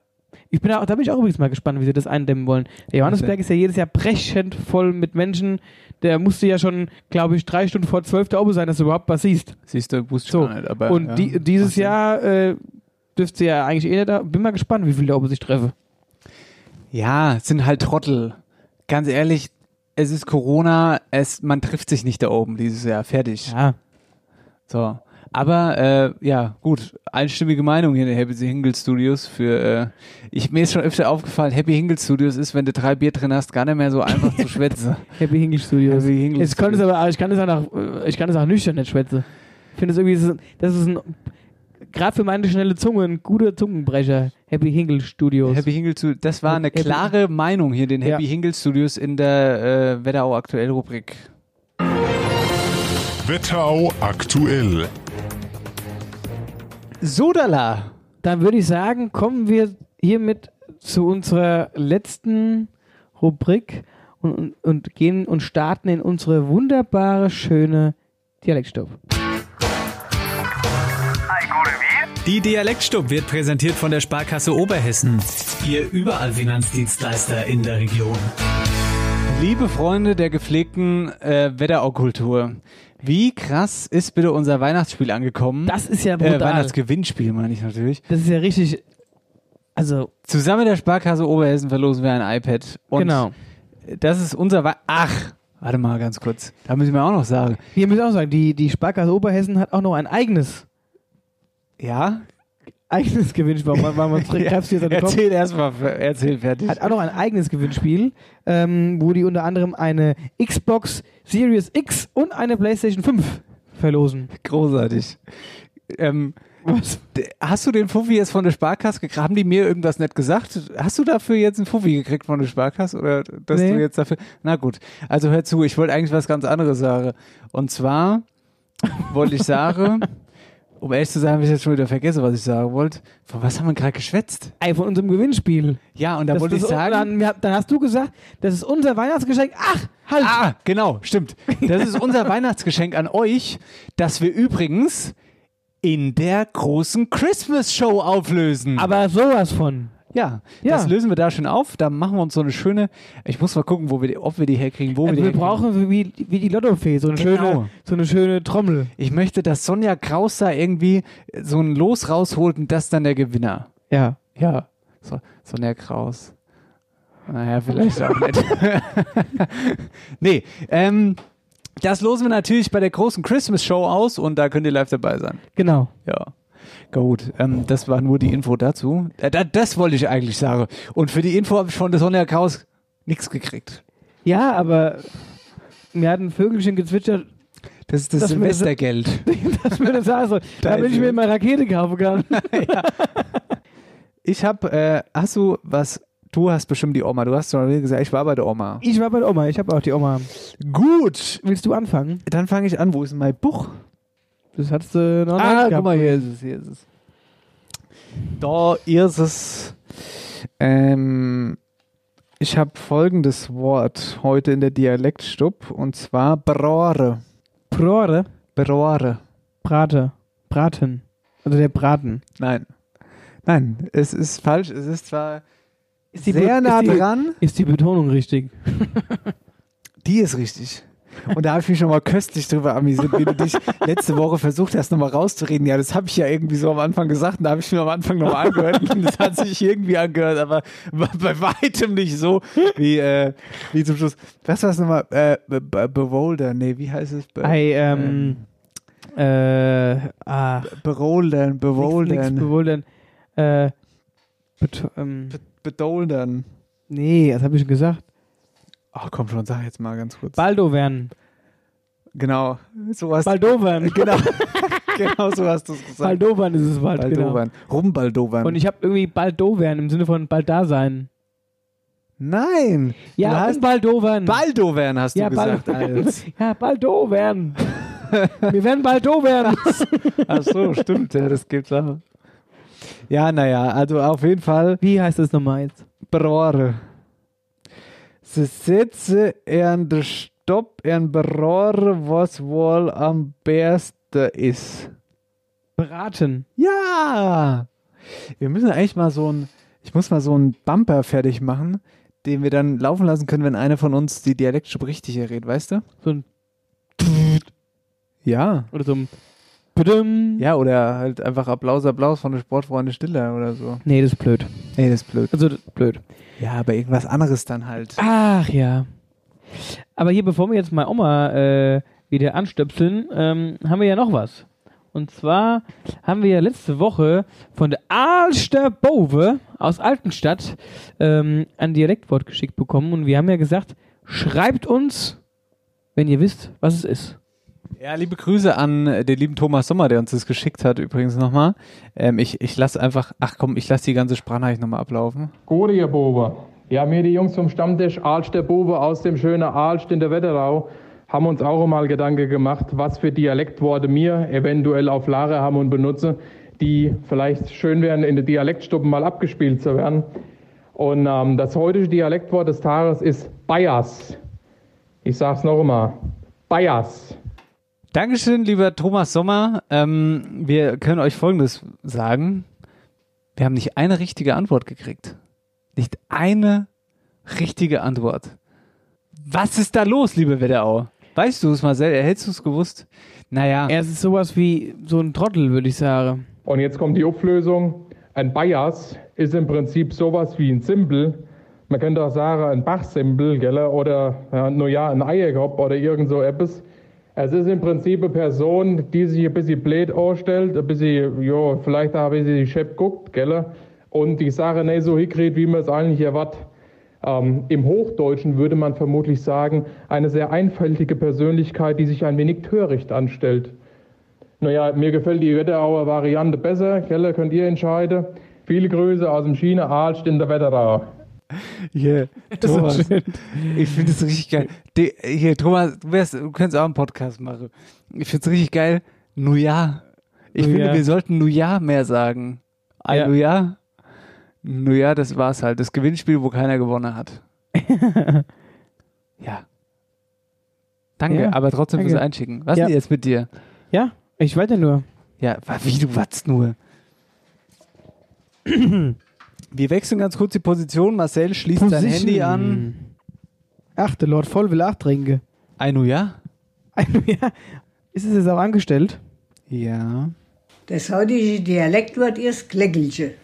Ich bin auch, da bin ich auch übrigens mal gespannt, wie sie das eindämmen wollen. Der Johannesberg ist ja jedes Jahr brechend voll mit Menschen. Der musste ja schon, glaube ich, drei Stunden vor zwölf da oben sein, dass du überhaupt was siehst. Siehst du, wusste ich So. gar nicht. Aber, Und ja, die, dieses. Jahr äh, dürfte ja eigentlich eh nicht da. Bin mal gespannt, wie viele da oben sich treffen. Ja, es sind halt Trottel. Ganz ehrlich, es ist Corona, es, man trifft sich nicht da oben dieses Jahr. Fertig. Ja. So. Aber äh, ja, gut, einstimmige Meinung hier in den Happy Hingle Studios für äh, ich mir ist schon öfter aufgefallen, Happy Hingle Studios ist, wenn du drei Bier drin hast, gar nicht mehr so einfach zu (laughs) schwätzen. Happy Hingle Studios. Happy Hingle Jetzt kann es aber, ich kann es auch nach, äh, ich kann es auch nüchtern nicht schwätzen. Ich finde es irgendwie, das ist ein, gerade für meine schnelle Zunge, ein guter Zungenbrecher. Happy Hingle Studios. Happy Hingle Studios, das war eine Happy- klare Meinung hier, den Ja. Happy Hingle Studios in der äh, Wetterau aktuell Rubrik. Wetterau aktuell. Sodala. Dann würde ich sagen, kommen wir hiermit zu unserer letzten Rubrik und, und, und gehen und starten in unsere wunderbare, schöne Dialektstopp. Die Dialektstub wird präsentiert von der Sparkasse Oberhessen. Ihr überall Finanzdienstleister in der Region. Liebe Freunde der gepflegten äh, Wetteraukultur, wie krass ist bitte unser Weihnachtsspiel angekommen? Das ist ja äh, brutal. Weihnachtsgewinnspiel meine ich natürlich. Das ist ja richtig. Also, Zusammen mit der Sparkasse Oberhessen verlosen wir ein iPad. Und genau. Das ist unser Wei Ach, warte mal ganz kurz. Da müssen wir auch noch sagen. Wir müssen auch sagen, die, die Sparkasse Oberhessen hat auch noch ein eigenes, Ja? eigenes Gewinnspiel. Man uns (laughs) ja kräftig dann kommt. erzähl erstmal, erzähl fertig. Hat auch noch ein eigenes Gewinnspiel, ähm, wo die unter anderem eine Xbox Series X und eine PlayStation 5 verlosen. Großartig. Ähm, Was? hast du den Fuffi jetzt von der Sparkasse gekriegt? Haben die mir irgendwas nett gesagt? Hast du dafür jetzt einen Fuffi gekriegt von der Sparkasse? Oder dass Nee. du jetzt dafür. Na gut. Also hör zu, ich wollte eigentlich was ganz anderes sagen. Und zwar wollte ich sagen, (laughs) um ehrlich zu sein, habe ich jetzt schon wieder vergessen, was ich sagen wollte. Von was haben wir gerade geschwätzt? Ey, von unserem Gewinnspiel. Ja, und da wollte ich sagen. Dann, dann hast du gesagt, das ist unser Weihnachtsgeschenk. Ach, halt! Ah, genau, stimmt. Das ist unser Weihnachtsgeschenk an euch, dass wir übrigens in der großen Christmas Show auflösen. Aber sowas von. Ja, Ja. das lösen wir da schon auf. Da machen wir uns so eine schöne. Ich muss mal gucken, wo wir die, ob wir die herkriegen, wo wir Also die wir brauchen wie, wie die Lottofee, so eine, Genau. schöne, so eine schöne Trommel. Ich möchte, dass Sonja Kraus da irgendwie so ein Los rausholt und das dann der Gewinner. Ja. Ja, so, Sonja Kraus. Naja, vielleicht auch nicht. (laughs) nee, ähm, das losen wir natürlich bei der großen Christmas Show aus und da könnt ihr live dabei sein. Genau. Ja. Gut, ähm, das war nur die Info dazu. Äh, da, das wollte ich eigentlich sagen. Und für die Info habe ich von der Sonja Kraus nichts gekriegt. Ja, aber mir hat ein Vögelchen gezwitschert, Das ist das, Das mir das- Silvestergeld. (laughs) dass mir das (laughs) soll, damit ich mir mal Rakete kaufen kann. (laughs) Ich habe, äh, hast du was, du hast bestimmt die Oma, du hast schon gesagt, ich war bei der Oma. Ich war bei der Oma, ich habe auch die Oma. Gut, Willst du anfangen? dann fange ich an. Wo ist mein Buch? Das hattest du noch Ah, nicht guck mal, hier ist es, hier ist es. Da ist es. Ähm, ich habe folgendes Wort heute in der Dialektstub und zwar Brore. Prore, Brore. Brate, Braten. Also der Braten. Nein. Nein, es ist falsch. Es ist zwar Ist die sehr Be- nah ist die, dran. Ist die Betonung richtig? (laughs) Die ist richtig. Und da habe ich mich nochmal köstlich drüber amüsiert, wie du dich letzte Woche versucht hast, nochmal rauszureden. Ja, das habe ich ja irgendwie so am Anfang gesagt und da habe ich mir am Anfang nochmal angehört und (laughs) das hat sich irgendwie angehört, aber bei weitem nicht so wie, äh, wie zum Schluss. Was war es nochmal? Äh, Be- Be- Bewolder, nee, wie heißt es? Be Ei, ähm, äh, ah, Beroldern, nix, Bewolern, nix bewundern. Äh, beto ähm, Be Bedoldern. nee, das habe ich schon gesagt. Ach komm schon, sag jetzt mal ganz kurz. Baldowern. genau, so hast Baldowern. (laughs) genau, (laughs) genau so hast du es gesagt. Baldowern ist es bald, genau. Baldowern. Rumbaldowern. Und ich habe irgendwie Baldowern im Sinne von bald da sein. Nein, du Ja, hast und Baldowern. Baldowern hast ja, du gesagt. Als. ja, Baldowern. (laughs) Wir werden Baldowern. Ach so, stimmt, ja, das gibt's auch. Ja, naja, also auf jeden Fall Wie heißt das nochmal jetzt? Brore. Sie sitze in der Stopp in Brore, was wohl am besten ist. Braten. Ja! Wir müssen eigentlich mal so ein, ich muss mal so einen Bumper fertig machen, den wir dann laufen lassen können, wenn einer von uns die Dialektstub richtig errät, weißt du? So ein Ja. oder so ein. Ja, oder halt einfach Applaus, Applaus von der Sportfreunde Stiller oder so. Nee, das ist blöd. Nee, das ist blöd. Also das ist blöd. Ja, aber irgendwas anderes dann halt. Ach ja. Aber hier, bevor wir jetzt mal Oma äh, wieder anstöpseln, ähm, haben wir ja noch was. Und zwar haben wir ja letzte Woche von der Alster Bove aus Altenstadt ähm, ein Dialektwort geschickt bekommen. Und wir haben ja gesagt, schreibt uns, wenn ihr wisst, was es ist. Ja, liebe Grüße an äh, den lieben Thomas Sommer, der uns das geschickt hat übrigens nochmal. Ähm, ich ich lasse einfach, ach komm, ich lasse die ganze Sprachnachricht nochmal ablaufen. Gute, ihr Bobe. Ja, wir, die Jungs vom Stammtisch Ahlst der Bube aus dem schönen Ahlst in der Wetterau, haben uns auch mal Gedanken gemacht, was für Dialektworte wir eventuell auf Lager haben und benutzen, die vielleicht schön wären, in der Dialektstuppen mal abgespielt zu werden. Und ähm, das heutige Dialektwort des Tages ist Bayers. Ich sag's noch einmal. Bayers. Dankeschön, lieber Thomas Sommer. Ähm, wir können euch Folgendes sagen. Wir haben nicht eine richtige Antwort gekriegt. Nicht eine richtige Antwort. Was ist da los, liebe Wetterau? Weißt du es, Marcel? Hättest du es gewusst? Naja. Er ist sowas wie so ein Trottel, würde ich sagen. Und jetzt kommt die Auflösung. Ein Bias ist im Prinzip sowas wie ein Symbol. Man könnte auch sagen, ein Bachsymbol, gell? oder ja, nur ja, ein Eierkopf oder irgend so etwas. Es ist im Prinzip eine Person, die sich ein bisschen blöd anstellt, ein bisschen, ja, vielleicht auch ein bisschen schepp guckt, gell? und die Sache nicht so hinkriegt, wie man es eigentlich erwartet. Ähm, Im Hochdeutschen würde man vermutlich sagen, eine sehr einfältige Persönlichkeit, die sich ein wenig töricht anstellt. Naja, mir gefällt die Wetterauer Variante besser. Keller, könnt ihr entscheiden. Viele Grüße aus dem Schiene Ahlst in der Wetterau. Hier, Thomas. ich finde es richtig geil. Die, hier, Thomas, du, wärst, du könntest auch einen Podcast machen. Ich finde es richtig geil. Neujahr. Ich Neujahr. finde, wir sollten Neujahr mehr sagen. Ein Ja. Neujahr. Neujahr, das war's halt. Das Gewinnspiel, wo keiner gewonnen hat. (laughs) ja. Danke, Ja, aber trotzdem danke. fürs Einschicken. Was Ja. ist denn jetzt mit dir? Ja, ich weiter nur. Ja, wie du watzt nur. (coughs) Wir wechseln ganz kurz die Position. Marcel schließt sein Position. Handy an. Ach, der Lord voll will acht trinken. Ein Neujahr? ja. Ist es jetzt auch angestellt? Ja. Das heutige Dialektwort ist Kleckelche.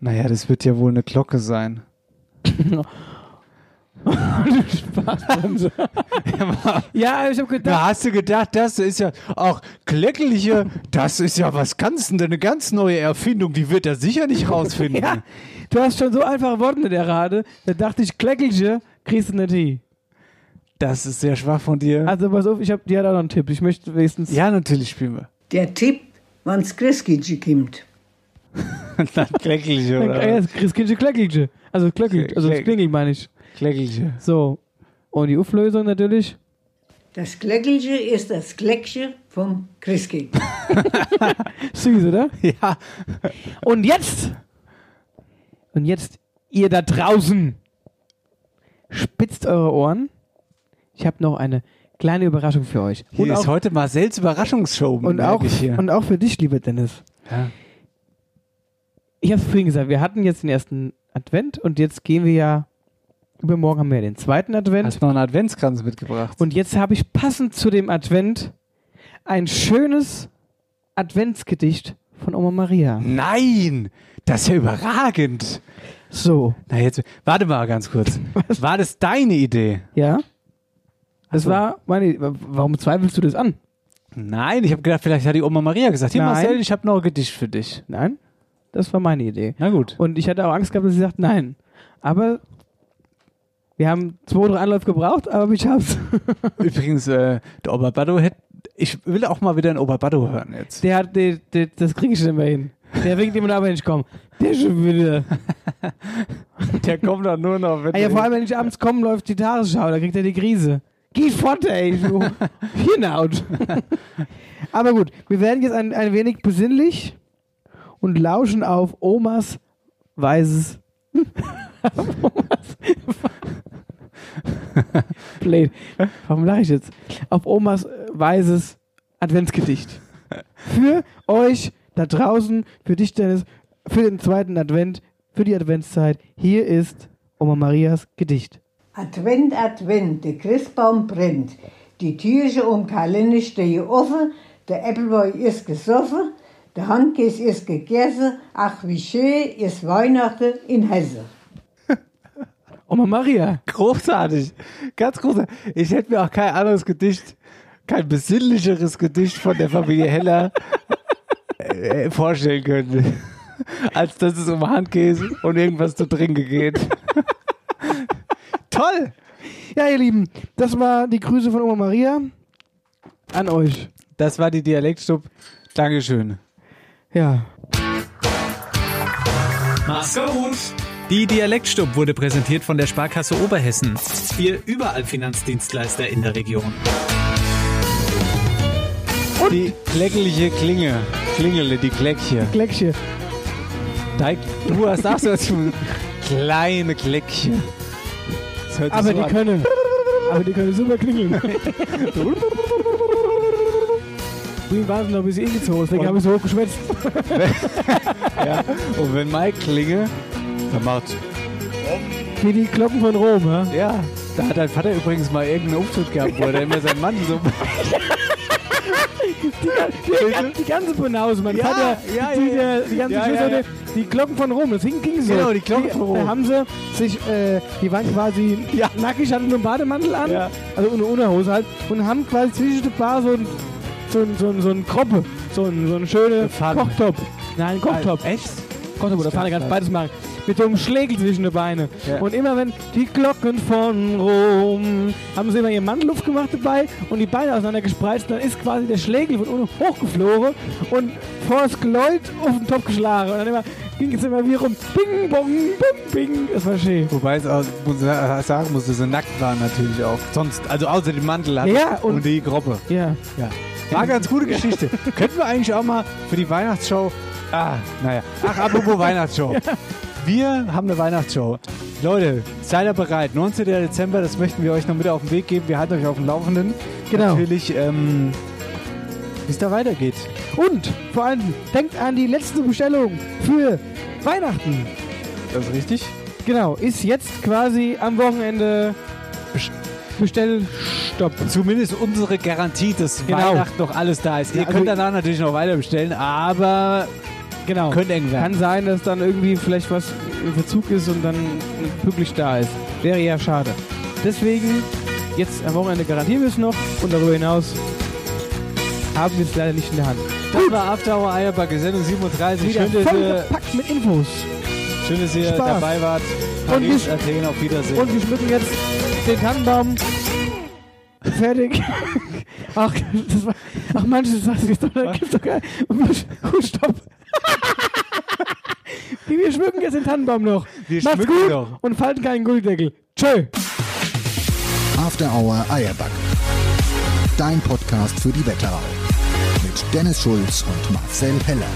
Naja, das wird ja wohl eine Glocke sein. (laughs) Spaßbremse. ja, ich habe gedacht. Da hast du gedacht, das ist ja auch Kleckeliche, das ist ja was ganz, eine ganz neue Erfindung, die wird er sicher nicht rausfinden. Ja, du hast schon so einfache Worte in der Rade. Da dachte ich, Kleckelche kriegst du nicht hin. Das ist sehr schwach von dir. Also pass auf, ich hab, die hat auch noch einen Tipp. Ich möchte wenigstens. Ja, natürlich spielen wir. Der Tipp, wann's Christkindche (laughs) kommt. Dann Kleckeliche, Ja, oder? das Christkindche Kleckelche. Also Klöckelt, also das Klingel meine ich. Kleckeliche. So. Und die Auflösung natürlich. Das Kleckelche ist das Kleckche vom Christkind. (laughs) Süß, oder? (laughs) Ja. Und jetzt. Und jetzt, ihr da draußen. Spitzt eure Ohren. Ich habe noch eine kleine Überraschung für euch. Hier und ist auch, heute Marcells Überraschungsshow. und, auch, ich hier. und auch für dich, lieber Dennis. Ja. Ich habe es vorhin gesagt, wir hatten jetzt den ersten Advent und jetzt gehen wir ja. Übermorgen haben wir ja den zweiten Advent. Hast noch einen Adventskranz mitgebracht. Und jetzt habe ich passend zu dem Advent ein schönes Adventsgedicht von Oma Maria. Nein! Das ist ja überragend. So. Na jetzt, warte mal ganz kurz. (laughs) War das deine Idee? Ja? Das Ach so. war meine. Warum zweifelst du das an? Nein, ich habe gedacht, vielleicht hat die Oma Maria gesagt, hier. Marcel, ich habe noch ein Gedicht für dich. Nein? Das war meine Idee. Na gut. Und ich hatte auch Angst gehabt, dass sie sagt nein. Aber wir haben zwei, drei Anläufe gebraucht, aber ich hab's. (laughs) Übrigens, äh, der Oberbaddo hätte, ich will auch mal wieder einen Oberbaddo hören jetzt. Der hat, der, der, das kriege ich nicht mehr hin. Der winkt immer da, wenn ich komme. Der schon wieder. (laughs) Der kommt dann nur noch, wenn Ah ja, vor allem, wenn ich abends komme, läuft die Tagesschau, da kriegt er die Krise. Geh fort, ey. Du (laughs) Hirnhaut. Aber gut, wir werden jetzt ein, ein wenig besinnlich und lauschen auf Omas weißes. Blöd. Warum lache ich jetzt? Auf Omas äh, weißes Adventsgedicht. Für euch da draußen, für dich, Dennis, für den zweiten Advent, für die Adventszeit. Hier ist Oma Marias Gedicht. Advent, Advent, der Christbaum brennt. Die Türchen um Kalender stehen offen, der Äpfelwein ist gesoffen, der Handkäse ist gegessen. Ach, wie schön ist Weihnachten in Hesse. (laughs) Oma Maria. Großartig. Ganz großartig. Ich hätte mir auch kein anderes Gedicht, kein besinnlicheres Gedicht von der Familie Heller (laughs) äh, vorstellen können, (laughs) als dass es um Handkäse und irgendwas zu trinken geht. Toll! Ja, ihr Lieben, das war die Grüße von Oma Maria an euch. Das war die Dialektstub. Dankeschön. Ja. Mach's gut. Die Dialektstub wurde präsentiert von der Sparkasse Oberhessen. Wir überall Finanzdienstleister in der Region. Die kleckelige Klinge. Klingele, die Kleckchen. Kleckchen. Dein- Du hast auch so was kleine Kleckchen. Das hört sich Aber so die an. können. Aber die können super klingeln. (laughs) Vorhin waren sie noch ein bisschen ingezogen, deswegen habe ich so hoch geschwätzt. (laughs) ja. Und wenn Mike klinge, dann macht Wie die Glocken von Rom, ja? Ja, da hat dein Vater übrigens mal irgendeinen Auftritt gehabt, wo er immer seinen Mann so. (laughs) (laughs) Die, die ganze Banause, mein Ja, Vater, ja, die, ja, ja. die, die ganze Ja, ja, ja. die Glocken von Rom, das ging, so. Genau, die Glocken von Rom. Da haben sie sich, äh, die waren quasi nackig, hatten nur einen Bademantel an, Ja. also ohne Unterhose halt, und haben quasi zwischen der Bar so ein, so ein, so ein, so ein Kroppe, so ein, so ein schöner. Kochtopf. Nein, Kochtopf. Echt? Kochtopf oder Pfanne, kannst beides machen. Mit so einem Schlägel zwischen den Beinen. Ja. Und immer wenn die Glocken von Rom, haben sie immer ihren Mantelluft gemacht dabei und die Beine auseinander gespreizt, dann ist quasi der Schlägel von unten hochgeflogen und vor das Geläut auf den Topf geschlagen. Und dann immer, ging es immer wie rum. Bing, bong, bing, bing. Das war schön. Wobei es auch muss ich sagen muss, dass sie nackt waren natürlich auch. Sonst, also außer dem Mantel hat Ja, und, und- die Gruppe. Ja. Ja. War ganz gute Geschichte. (laughs) Könnten wir eigentlich auch mal für die Weihnachtsshow. Ah, naja. Ach, apropos (laughs) Weihnachtsshow. Wir haben eine Weihnachtsshow. Leute, seid ihr bereit? 19. Dezember, das möchten wir euch noch mit auf den Weg geben. Wir halten euch auf dem Laufenden. Genau. Natürlich, ähm, wie es da weitergeht. Und vor allem, denkt an die letzte Bestellung für Weihnachten. Das ist richtig. Genau, ist jetzt quasi am Wochenende Bestellstopp. Zumindest unsere Garantie, dass Genau. Weihnachten noch alles da ist. Ihr Ja, könnt also- danach natürlich noch weiter bestellen, aber Genau. könnte eng werden. Kann sein, dass dann irgendwie vielleicht was im Verzug ist und dann pünktlich da ist. Wäre ja schade. Deswegen, jetzt am Wochenende garantieren wir es noch und darüber hinaus haben wir es leider nicht in der Hand. Das war After Hour Eierbacke, Sendung 37. Wieder Schön, dass voll ihr, gepackt mit Infos. schön, dass ihr Spaß. dabei wart. Und Paris, wir- Athen, auf Wiedersehen. Und wir schmücken jetzt den Tannenbaum. Fertig. Ach, das war, ach manches das gibt's doch, das gibt's doch gar nicht. Oh, stopp. (laughs) wir schmücken jetzt den Tannenbaum noch. Wir Macht's schmücken gut noch. und falten keinen Gulddeckel. Tschö. After Hour Eierback. Dein Podcast für die Wetterau. Mit Dennis Schulz und Marcel Heller.